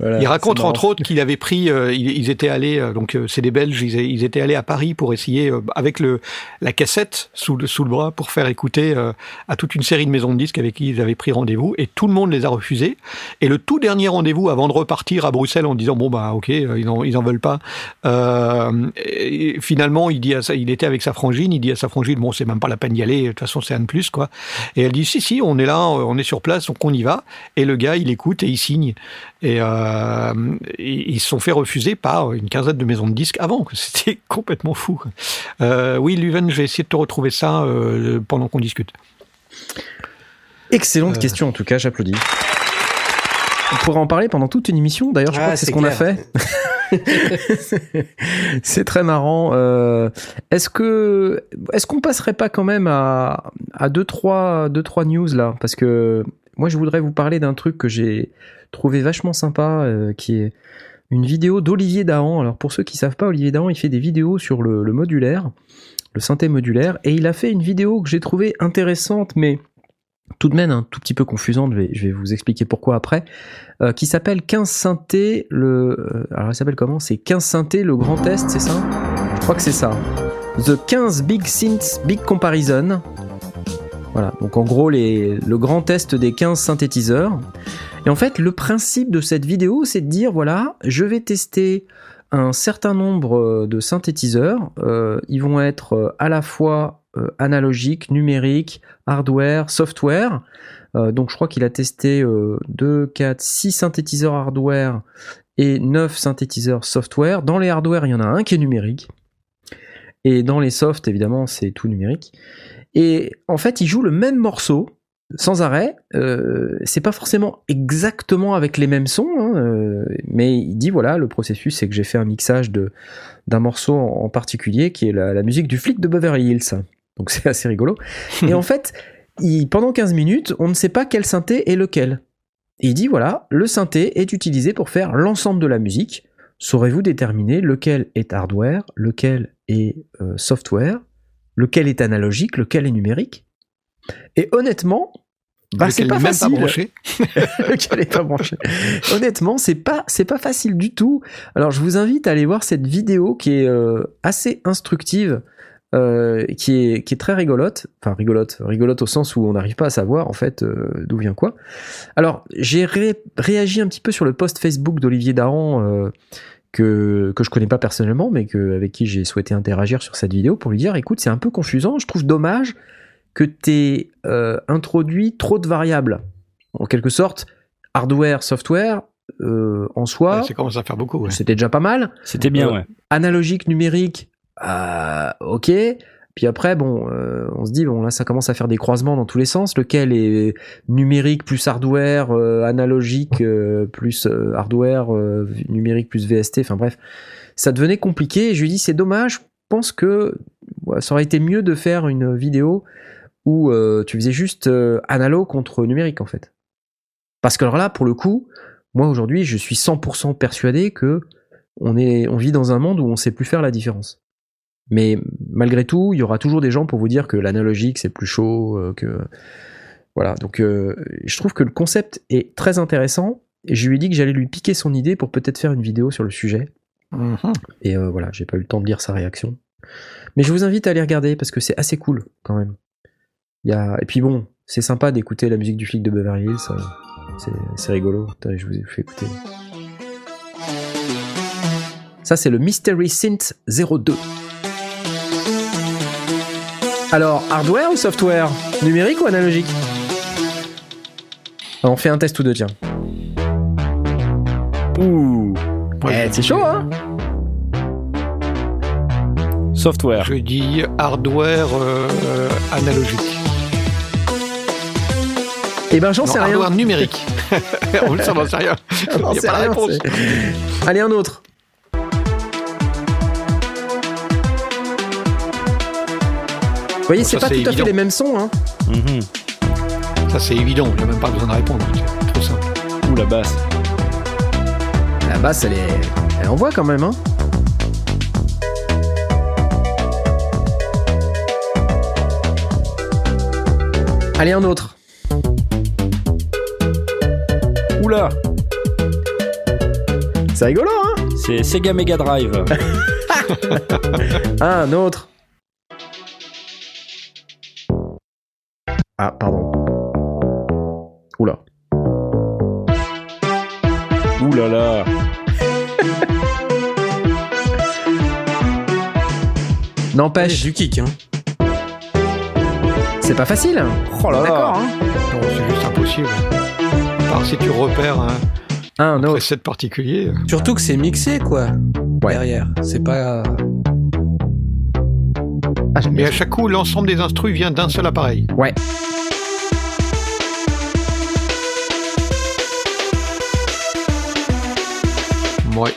Voilà, Il raconte entre autres qu'il avait pris, euh, ils, ils étaient allés, euh, donc euh, c'est des Belges, ils, ils étaient allés à Paris pour essayer euh, avec le la cassette sous le sous le bras pour faire écouter euh, à toute une série de maisons de disques avec qui ils avaient pris rendez-vous et tout le monde les a refusés. Et le tout dernier rendez-vous avant de repartir à Bruxelles en disant bon bah ok euh, ils en ils en veulent pas. Euh, et finalement il dit à sa, il était avec sa frangine, il dit à sa frangine bon c'est même pas la peine d'y aller, de toute façon c'est un de plus quoi. Et elle dit si si on est là, on est sur place donc on y va. Et le gars il écoute et il signe. Et euh, ils se sont fait refuser par une quinzaine de maisons de disques avant. C'était complètement fou. Euh, oui, Luven, je vais essayer de te retrouver ça euh, pendant qu'on discute. Excellente Euh. question en tout cas, j'applaudis. On pourra en parler pendant toute une émission. D'ailleurs, je Ah, crois que c'est ce qu'on a fait. c'est très marrant. Euh, est-ce que est-ce qu'on passerait pas quand même à à deux trois deux trois news là? Parce que moi je voudrais vous parler d'un truc que j'ai trouvé vachement sympa euh, qui est une vidéo d'Olivier Dahan. Alors pour ceux qui savent pas, Olivier Dahan, il fait des vidéos sur le, modulaire, le synthé modulaire, et il a fait une vidéo que j'ai trouvée intéressante, mais tout de même un tout petit peu confusante, je vais, je vais vous expliquer pourquoi après, euh, qui s'appelle 15 synthés, le... euh, alors il s'appelle comment? C'est 15 synthés, le grand test, c'est ça? Je crois que c'est ça. The 15 Big Synths Big Comparison. Voilà, donc en gros le grand test des 15 synthétiseurs. Et en fait, le principe de cette vidéo, c'est de dire, voilà, je vais tester un certain nombre euh, de synthétiseurs. Euh, ils vont être euh, à la fois analogiques, numériques, hardware, software. Donc je crois qu'il a testé euh, 2, 4, 6 synthétiseurs hardware et 9 synthétiseurs software. Dans les hardware, il y en a un qui est numérique. Et dans les softs, évidemment, c'est tout numérique. Et en fait, il joue le même morceau sans arrêt. Euh, c'est pas forcément exactement avec les mêmes sons, hein, euh, mais il dit voilà, le processus, c'est que j'ai fait un mixage de d'un morceau en, particulier qui est la, musique du flic de Beverly Hills. Donc c'est assez rigolo. Et en fait, pendant 15 minutes, on ne sait pas quel synthé est lequel. Et il dit voilà, le synthé est utilisé pour faire l'ensemble de la musique. Saurez-vous déterminer lequel est hardware, lequel est euh, software, lequel est analogique, lequel est numérique? Et honnêtement, bah, c'est pas facile. pas branché. lequel est pas branché. Honnêtement, c'est pas c'est pas facile du tout. Alors je vous invite à aller voir cette vidéo qui est euh, assez instructive, euh, qui est qui est très rigolote. Enfin rigolote, rigolote au sens où on n'arrive pas à savoir en fait euh, d'où vient quoi. Alors j'ai ré- réagi un petit peu sur le post Facebook d'Olivier Daran. Que, que je connais pas personnellement, mais que, avec qui j'ai souhaité interagir sur cette vidéo pour lui dire écoute, c'est un peu confusant, je trouve dommage que tu euh, introduit trop de variables. En quelque sorte, hardware, software, euh, en soi, Ouais, ça commence à faire beaucoup. ouais. c'était déjà pas mal. C'était bien, Euh, ouais. Analogique, numérique, euh, ok. Puis après, bon, euh, on se dit, bon, là, ça commence à faire des croisements dans tous les sens. Lequel est numérique plus hardware, euh, analogique euh, plus hardware, numérique plus VST, enfin bref. Ça devenait compliqué et je lui dis, c'est dommage. Je pense que ouais, ça aurait été mieux de faire une vidéo où tu faisais juste euh, analo contre numérique, en fait. Parce que alors là, pour le coup, moi aujourd'hui, je suis 100% persuadé que on, est, on vit dans un monde où on sait plus faire la différence. Mais malgré tout, il y aura toujours des gens pour vous dire que l'analogique c'est plus chaud, euh, que voilà. Donc, euh, je trouve que le concept est très intéressant. Et je lui ai dit que j'allais lui piquer son idée pour peut-être faire une vidéo sur le sujet. Mhm. Et euh, voilà, j'ai pas eu le temps de lire sa réaction. Mais je vous invite à aller regarder parce que c'est assez cool quand même. Il y a... Et puis bon, c'est sympa d'écouter la musique du flic de Beverly Hills. C'est, rigolo. Je vous ai fait écouter. Ça, c'est le Mystery Synth 02. Alors, hardware ou software Numérique ou analogique On fait un test ou deux, tiens. Ouh. Ouais, Eh, c'est chaud, hein Software. Je dis hardware euh, euh, analogique. Eh ben, j'en sais rien. hardware numérique. On ça n'en sait rien. Il n'y a pas la rien, réponse. Allez, un autre. Vous voyez, Bon, c'est pas tout à fait les mêmes sons. Hein. Mhm. Ça, c'est évident. Il n'y a même pas besoin de répondre. C'est trop simple. Ouh, la basse. La basse, elle, est... elle envoie quand même. Hein. Allez, un autre. Oula. C'est rigolo, hein C'est Sega Mega Drive. Ah, un autre. Ah, pardon. Oula. Ouh là là. N'empêche, du kick, hein. c'est pas facile. Oh là là. D'accord, hein Non, c'est juste impossible. À part si tu repères un Un autre. particulier. Surtout que c'est mixé, quoi. Ouais. Derrière. C'est pas. Ah, j'aime bien à chaque coup, l'ensemble des instrus vient d'un seul appareil. Ouais. Ouais.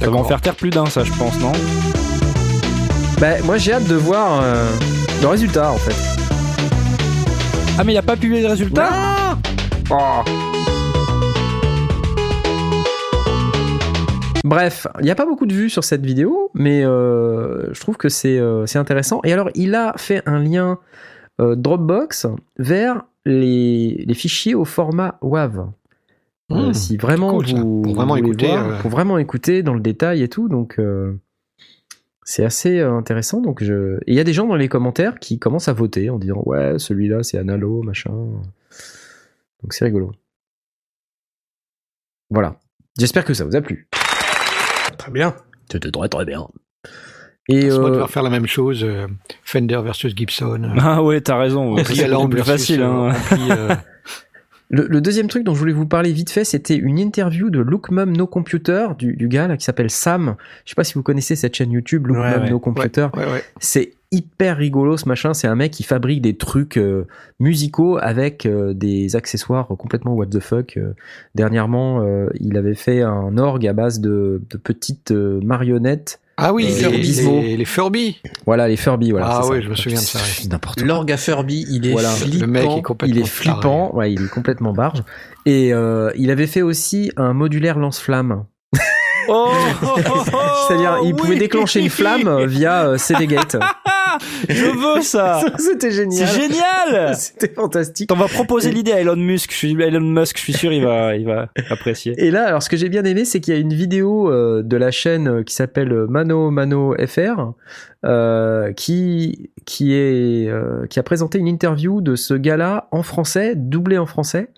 Ça va en faire taire plus d'un, ça, je pense, non? Bah, moi j'ai hâte de voir euh, le résultat en fait. Ah, mais il a pas publié les résultats Oh. Bref, il n'y a pas beaucoup de vues sur cette vidéo, mais euh, je trouve que c'est euh, c'est intéressant. Et alors, il a fait un lien euh, Dropbox vers les, les fichiers au format WAV. Mmh, si vraiment cool, vous Pour vraiment écouter, voir, pour vraiment écouter dans le détail et tout, donc c'est assez intéressant. Donc je, et il y a des gens dans les commentaires qui commencent à voter en disant ouais celui-là c'est Analo machin. Donc c'est rigolo. Voilà. J'espère que ça vous a plu. Très bien. C'était très très bien. Et euh, devoir faire la même chose, euh, Fender versus Gibson. euh, Ah ouais, t'as raison. C'est plus facile. euh, Hein. ampli, euh, Le, le deuxième truc dont je voulais vous parler vite fait, c'était une interview de Look Mum No Computer, du, du gars là qui s'appelle Sam. Je sais pas si vous connaissez cette chaîne YouTube, Look Ouais, Mum ouais. No Computer. ouais, ouais. C'est hyper rigolo ce machin. C'est un mec qui fabrique des trucs euh, musicaux avec euh, des accessoires complètement what the fuck. Euh, dernièrement, euh, il avait fait un orgue à base de, de petites euh, marionnettes. Ah oui, Euh, les, les, les Furby. Voilà, les Furby. Voilà, Ah ça. je me souviens de ça. N'importe. L'orgue à Furby, il est Voilà. flippant. Le mec est complètement Il est flippant, ouais, il est complètement barge. Et euh, il avait fait aussi un modulaire lance-flamme. Oh, C'est-à-dire, il pouvait oui. déclencher une flamme via euh, CD Gate. Je veux ça. C'était C'est génial. génial. C'était fantastique. On va proposer l'idée à Elon Musk. Je suis Elon Musk. Je suis sûr, il va, il va apprécier. Et là, alors ce que j'ai bien aimé, c'est qu'il y a une vidéo euh, de la chaîne euh, qui s'appelle Mano Mano FR, euh, qui qui est euh, qui a présenté une interview de ce gars-là en français, doublé en français,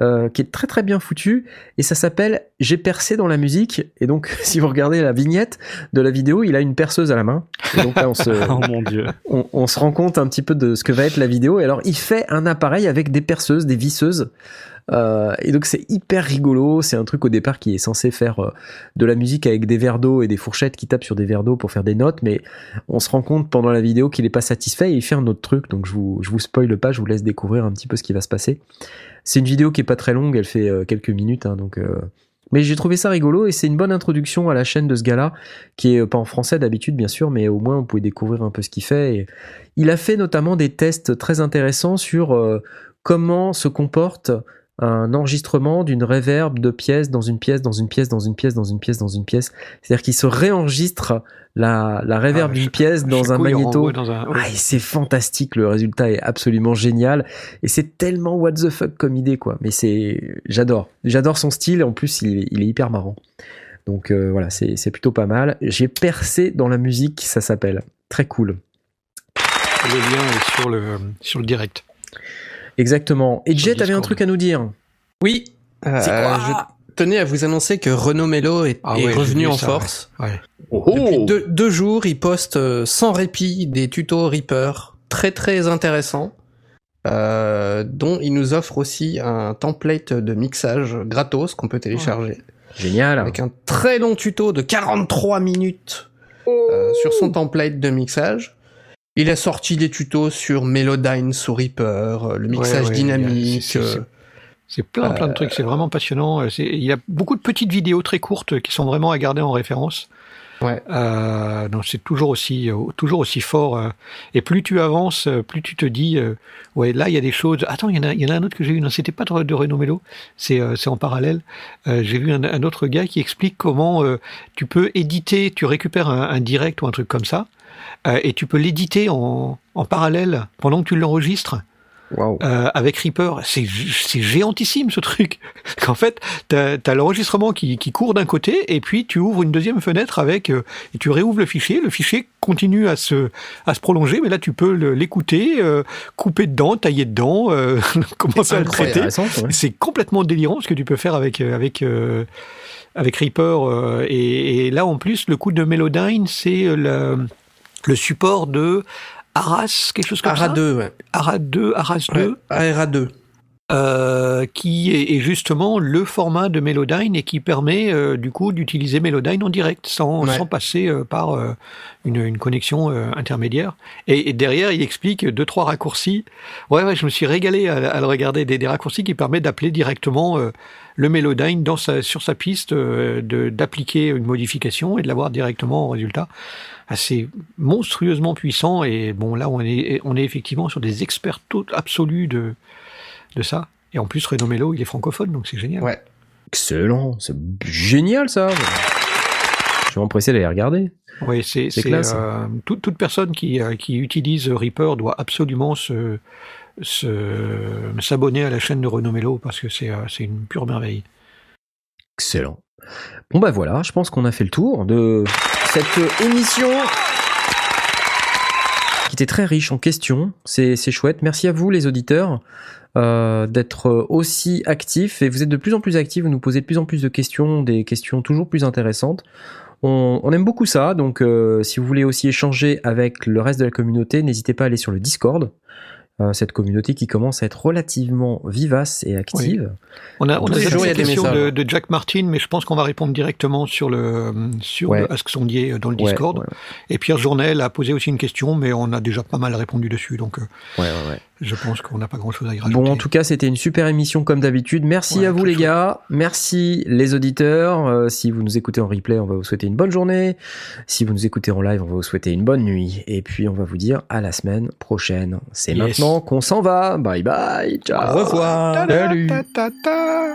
euh, qui est très très bien foutu. Et ça s'appelle J'ai percé dans la musique. Et donc, si vous regardez la vignette de la vidéo, il a une perceuse à la main. Et donc là, on se Oh mon dieu. on, on se rend compte un petit peu de ce que va être la vidéo. Et alors, il fait un appareil avec des perceuses, des visseuses. Euh, et donc, c'est hyper rigolo. C'est un truc au départ qui est censé faire euh, de la musique avec des verres d'eau et des fourchettes qui tapent sur des verres d'eau pour faire des notes. Mais on se rend compte pendant la vidéo qu'il n'est pas satisfait et il fait un autre truc. Donc, je vous, je vous spoile pas, je vous laisse découvrir un petit peu ce qui va se passer. C'est une vidéo qui est pas très longue, elle fait euh, quelques minutes. hein, donc, mais j'ai trouvé ça rigolo et c'est une bonne introduction à la chaîne de ce gars-là, qui est pas en français d'habitude bien sûr, mais au moins vous pouvez découvrir un peu ce qu'il fait. Il a fait notamment des tests très intéressants sur comment se comporte un enregistrement d'une reverb de pièce dans une pièce, dans une pièce, dans une pièce, dans une pièce, dans une pièce. C'est-à-dire qu'il se réenregistre la, la reverb Ah, d'une pièce dans un magnéto. dans un-. Ah, et c'est fantastique, le résultat est absolument génial et c'est tellement what the fuck comme idée quoi. Mais c'est, j'adore, j'adore son style. En plus, il, est- il est hyper marrant. Donc euh, voilà, c'est c'est plutôt pas mal. J'ai percé dans la musique, ça s'appelle. Très cool. Le lien est sur le, sur le direct. Exactement. Et Jet, t'avais un truc à nous dire. Oui. euh, C'est quoi je tenais à vous annoncer que Renaud Mello est, Ah est ouais, j'ai revenu en ça, force. Ouais. Depuis deux, deux jours, il poste euh, sans répit des tutos Reaper très très intéressants, euh, dont il nous offre aussi un template de mixage gratos qu'on peut télécharger, Génial. avec un très long tuto de 43 minutes euh, sur son template de mixage. Il a sorti des tutos sur Melodyne sous Reaper, euh, le mixage ouais, dynamique. c'est- euh, C'est plein, plein de trucs. C'est vraiment passionnant. Euh, Il y a beaucoup de petites vidéos très courtes qui sont vraiment à garder en référence. Ouais. Euh, donc c'est toujours aussi, toujours aussi fort. et plus tu avances, plus tu te dis, euh, ouais, là il y a des choses. Attends, il y en a, il y en a un autre que j'ai vu. Non, c'était pas de, de Renaud Mello. C'est, euh, c'est en parallèle. J'ai vu un, un autre gars qui explique comment tu peux éditer. Tu récupères un, un direct ou un truc comme ça, euh, et tu peux l'éditer en, en parallèle pendant que tu l'enregistres euh, avec Reaper. C'est géantissime ce truc. Qu'en fait, t'as as, l'enregistrement qui, qui court d'un côté et puis tu ouvres une deuxième fenêtre avec euh, et tu réouvres le fichier. Le fichier continue à se à se prolonger, mais là tu peux l'écouter, euh, couper dedans, tailler dedans, commencer à le traiter. Ouais. C'est complètement délirant ce que tu peux faire avec avec avec Reaper et, et là en plus le coup de Melodyne c'est euh, le support de Aras quelque chose comme ARA ça. 2, ouais. Aras 2, Aras 2 Ouais, ARA 2. euh, qui est, justement le format de Melodyne et qui permet euh, du coup d'utiliser Melodyne en direct sans, Ouais. sans passer euh, par une, une connexion intermédiaire. Et, et derrière, il explique deux trois raccourcis. Ouais, ouais, je me suis régalé à, à le regarder des, des raccourcis qui permettent d'appeler directement le Melodyne dans sa, sur sa piste, d'appliquer une modification et de l'avoir directement en résultat. Assez monstrueusement puissant et bon là on est on est effectivement sur des experts tout absolus de de ça. Et en plus, Renaud Mello, il est francophone, donc c'est génial. Ouais. Excellent. C'est génial ça. vais m'empresser d'aller regarder. Oui, c'est euh, toute, toute personne qui, euh, qui utilise Reaper doit absolument se s'abonner à la chaîne de Renaud Mello parce que c'est euh, c'est une pure merveille. Excellent. Bon bah voilà, je pense qu'on a fait le tour de cette émission qui était très riche en questions. C'est chouette. Merci à vous les auditeurs euh, d'être aussi actifs et vous êtes de plus en plus actifs. Vous nous posez de plus en plus de questions, des questions toujours plus intéressantes. On, aime beaucoup ça, donc euh, si vous voulez aussi échanger avec le reste de la communauté, n'hésitez pas à aller sur le Discord. Euh, cette communauté qui commence à être relativement vivace et active. On a, on a les déjà jours, il y a une des question messages. de, de Jack Martin, mais je pense qu'on va répondre directement sur le sur Ouais. le Ask Sondier dans le Ouais, Discord. ouais, Et Pierre Journel a posé aussi une question, mais on a déjà pas mal répondu dessus, donc euh, ouais, ouais, ouais. Je pense qu'on n'a pas grand-chose à y rajouter. Bon, en tout cas, c'était une super émission comme d'habitude. Merci Ouais, à vous les gars. Merci les auditeurs. Euh, si vous nous écoutez en replay, on va vous souhaiter une bonne journée. Si vous nous écoutez en live, on va vous souhaiter une bonne nuit. Et puis, on va vous dire à la semaine prochaine. C'est Yes. maintenant qu'on s'en va. Bye bye. Ciao. Au revoir. Ta-ta-ta.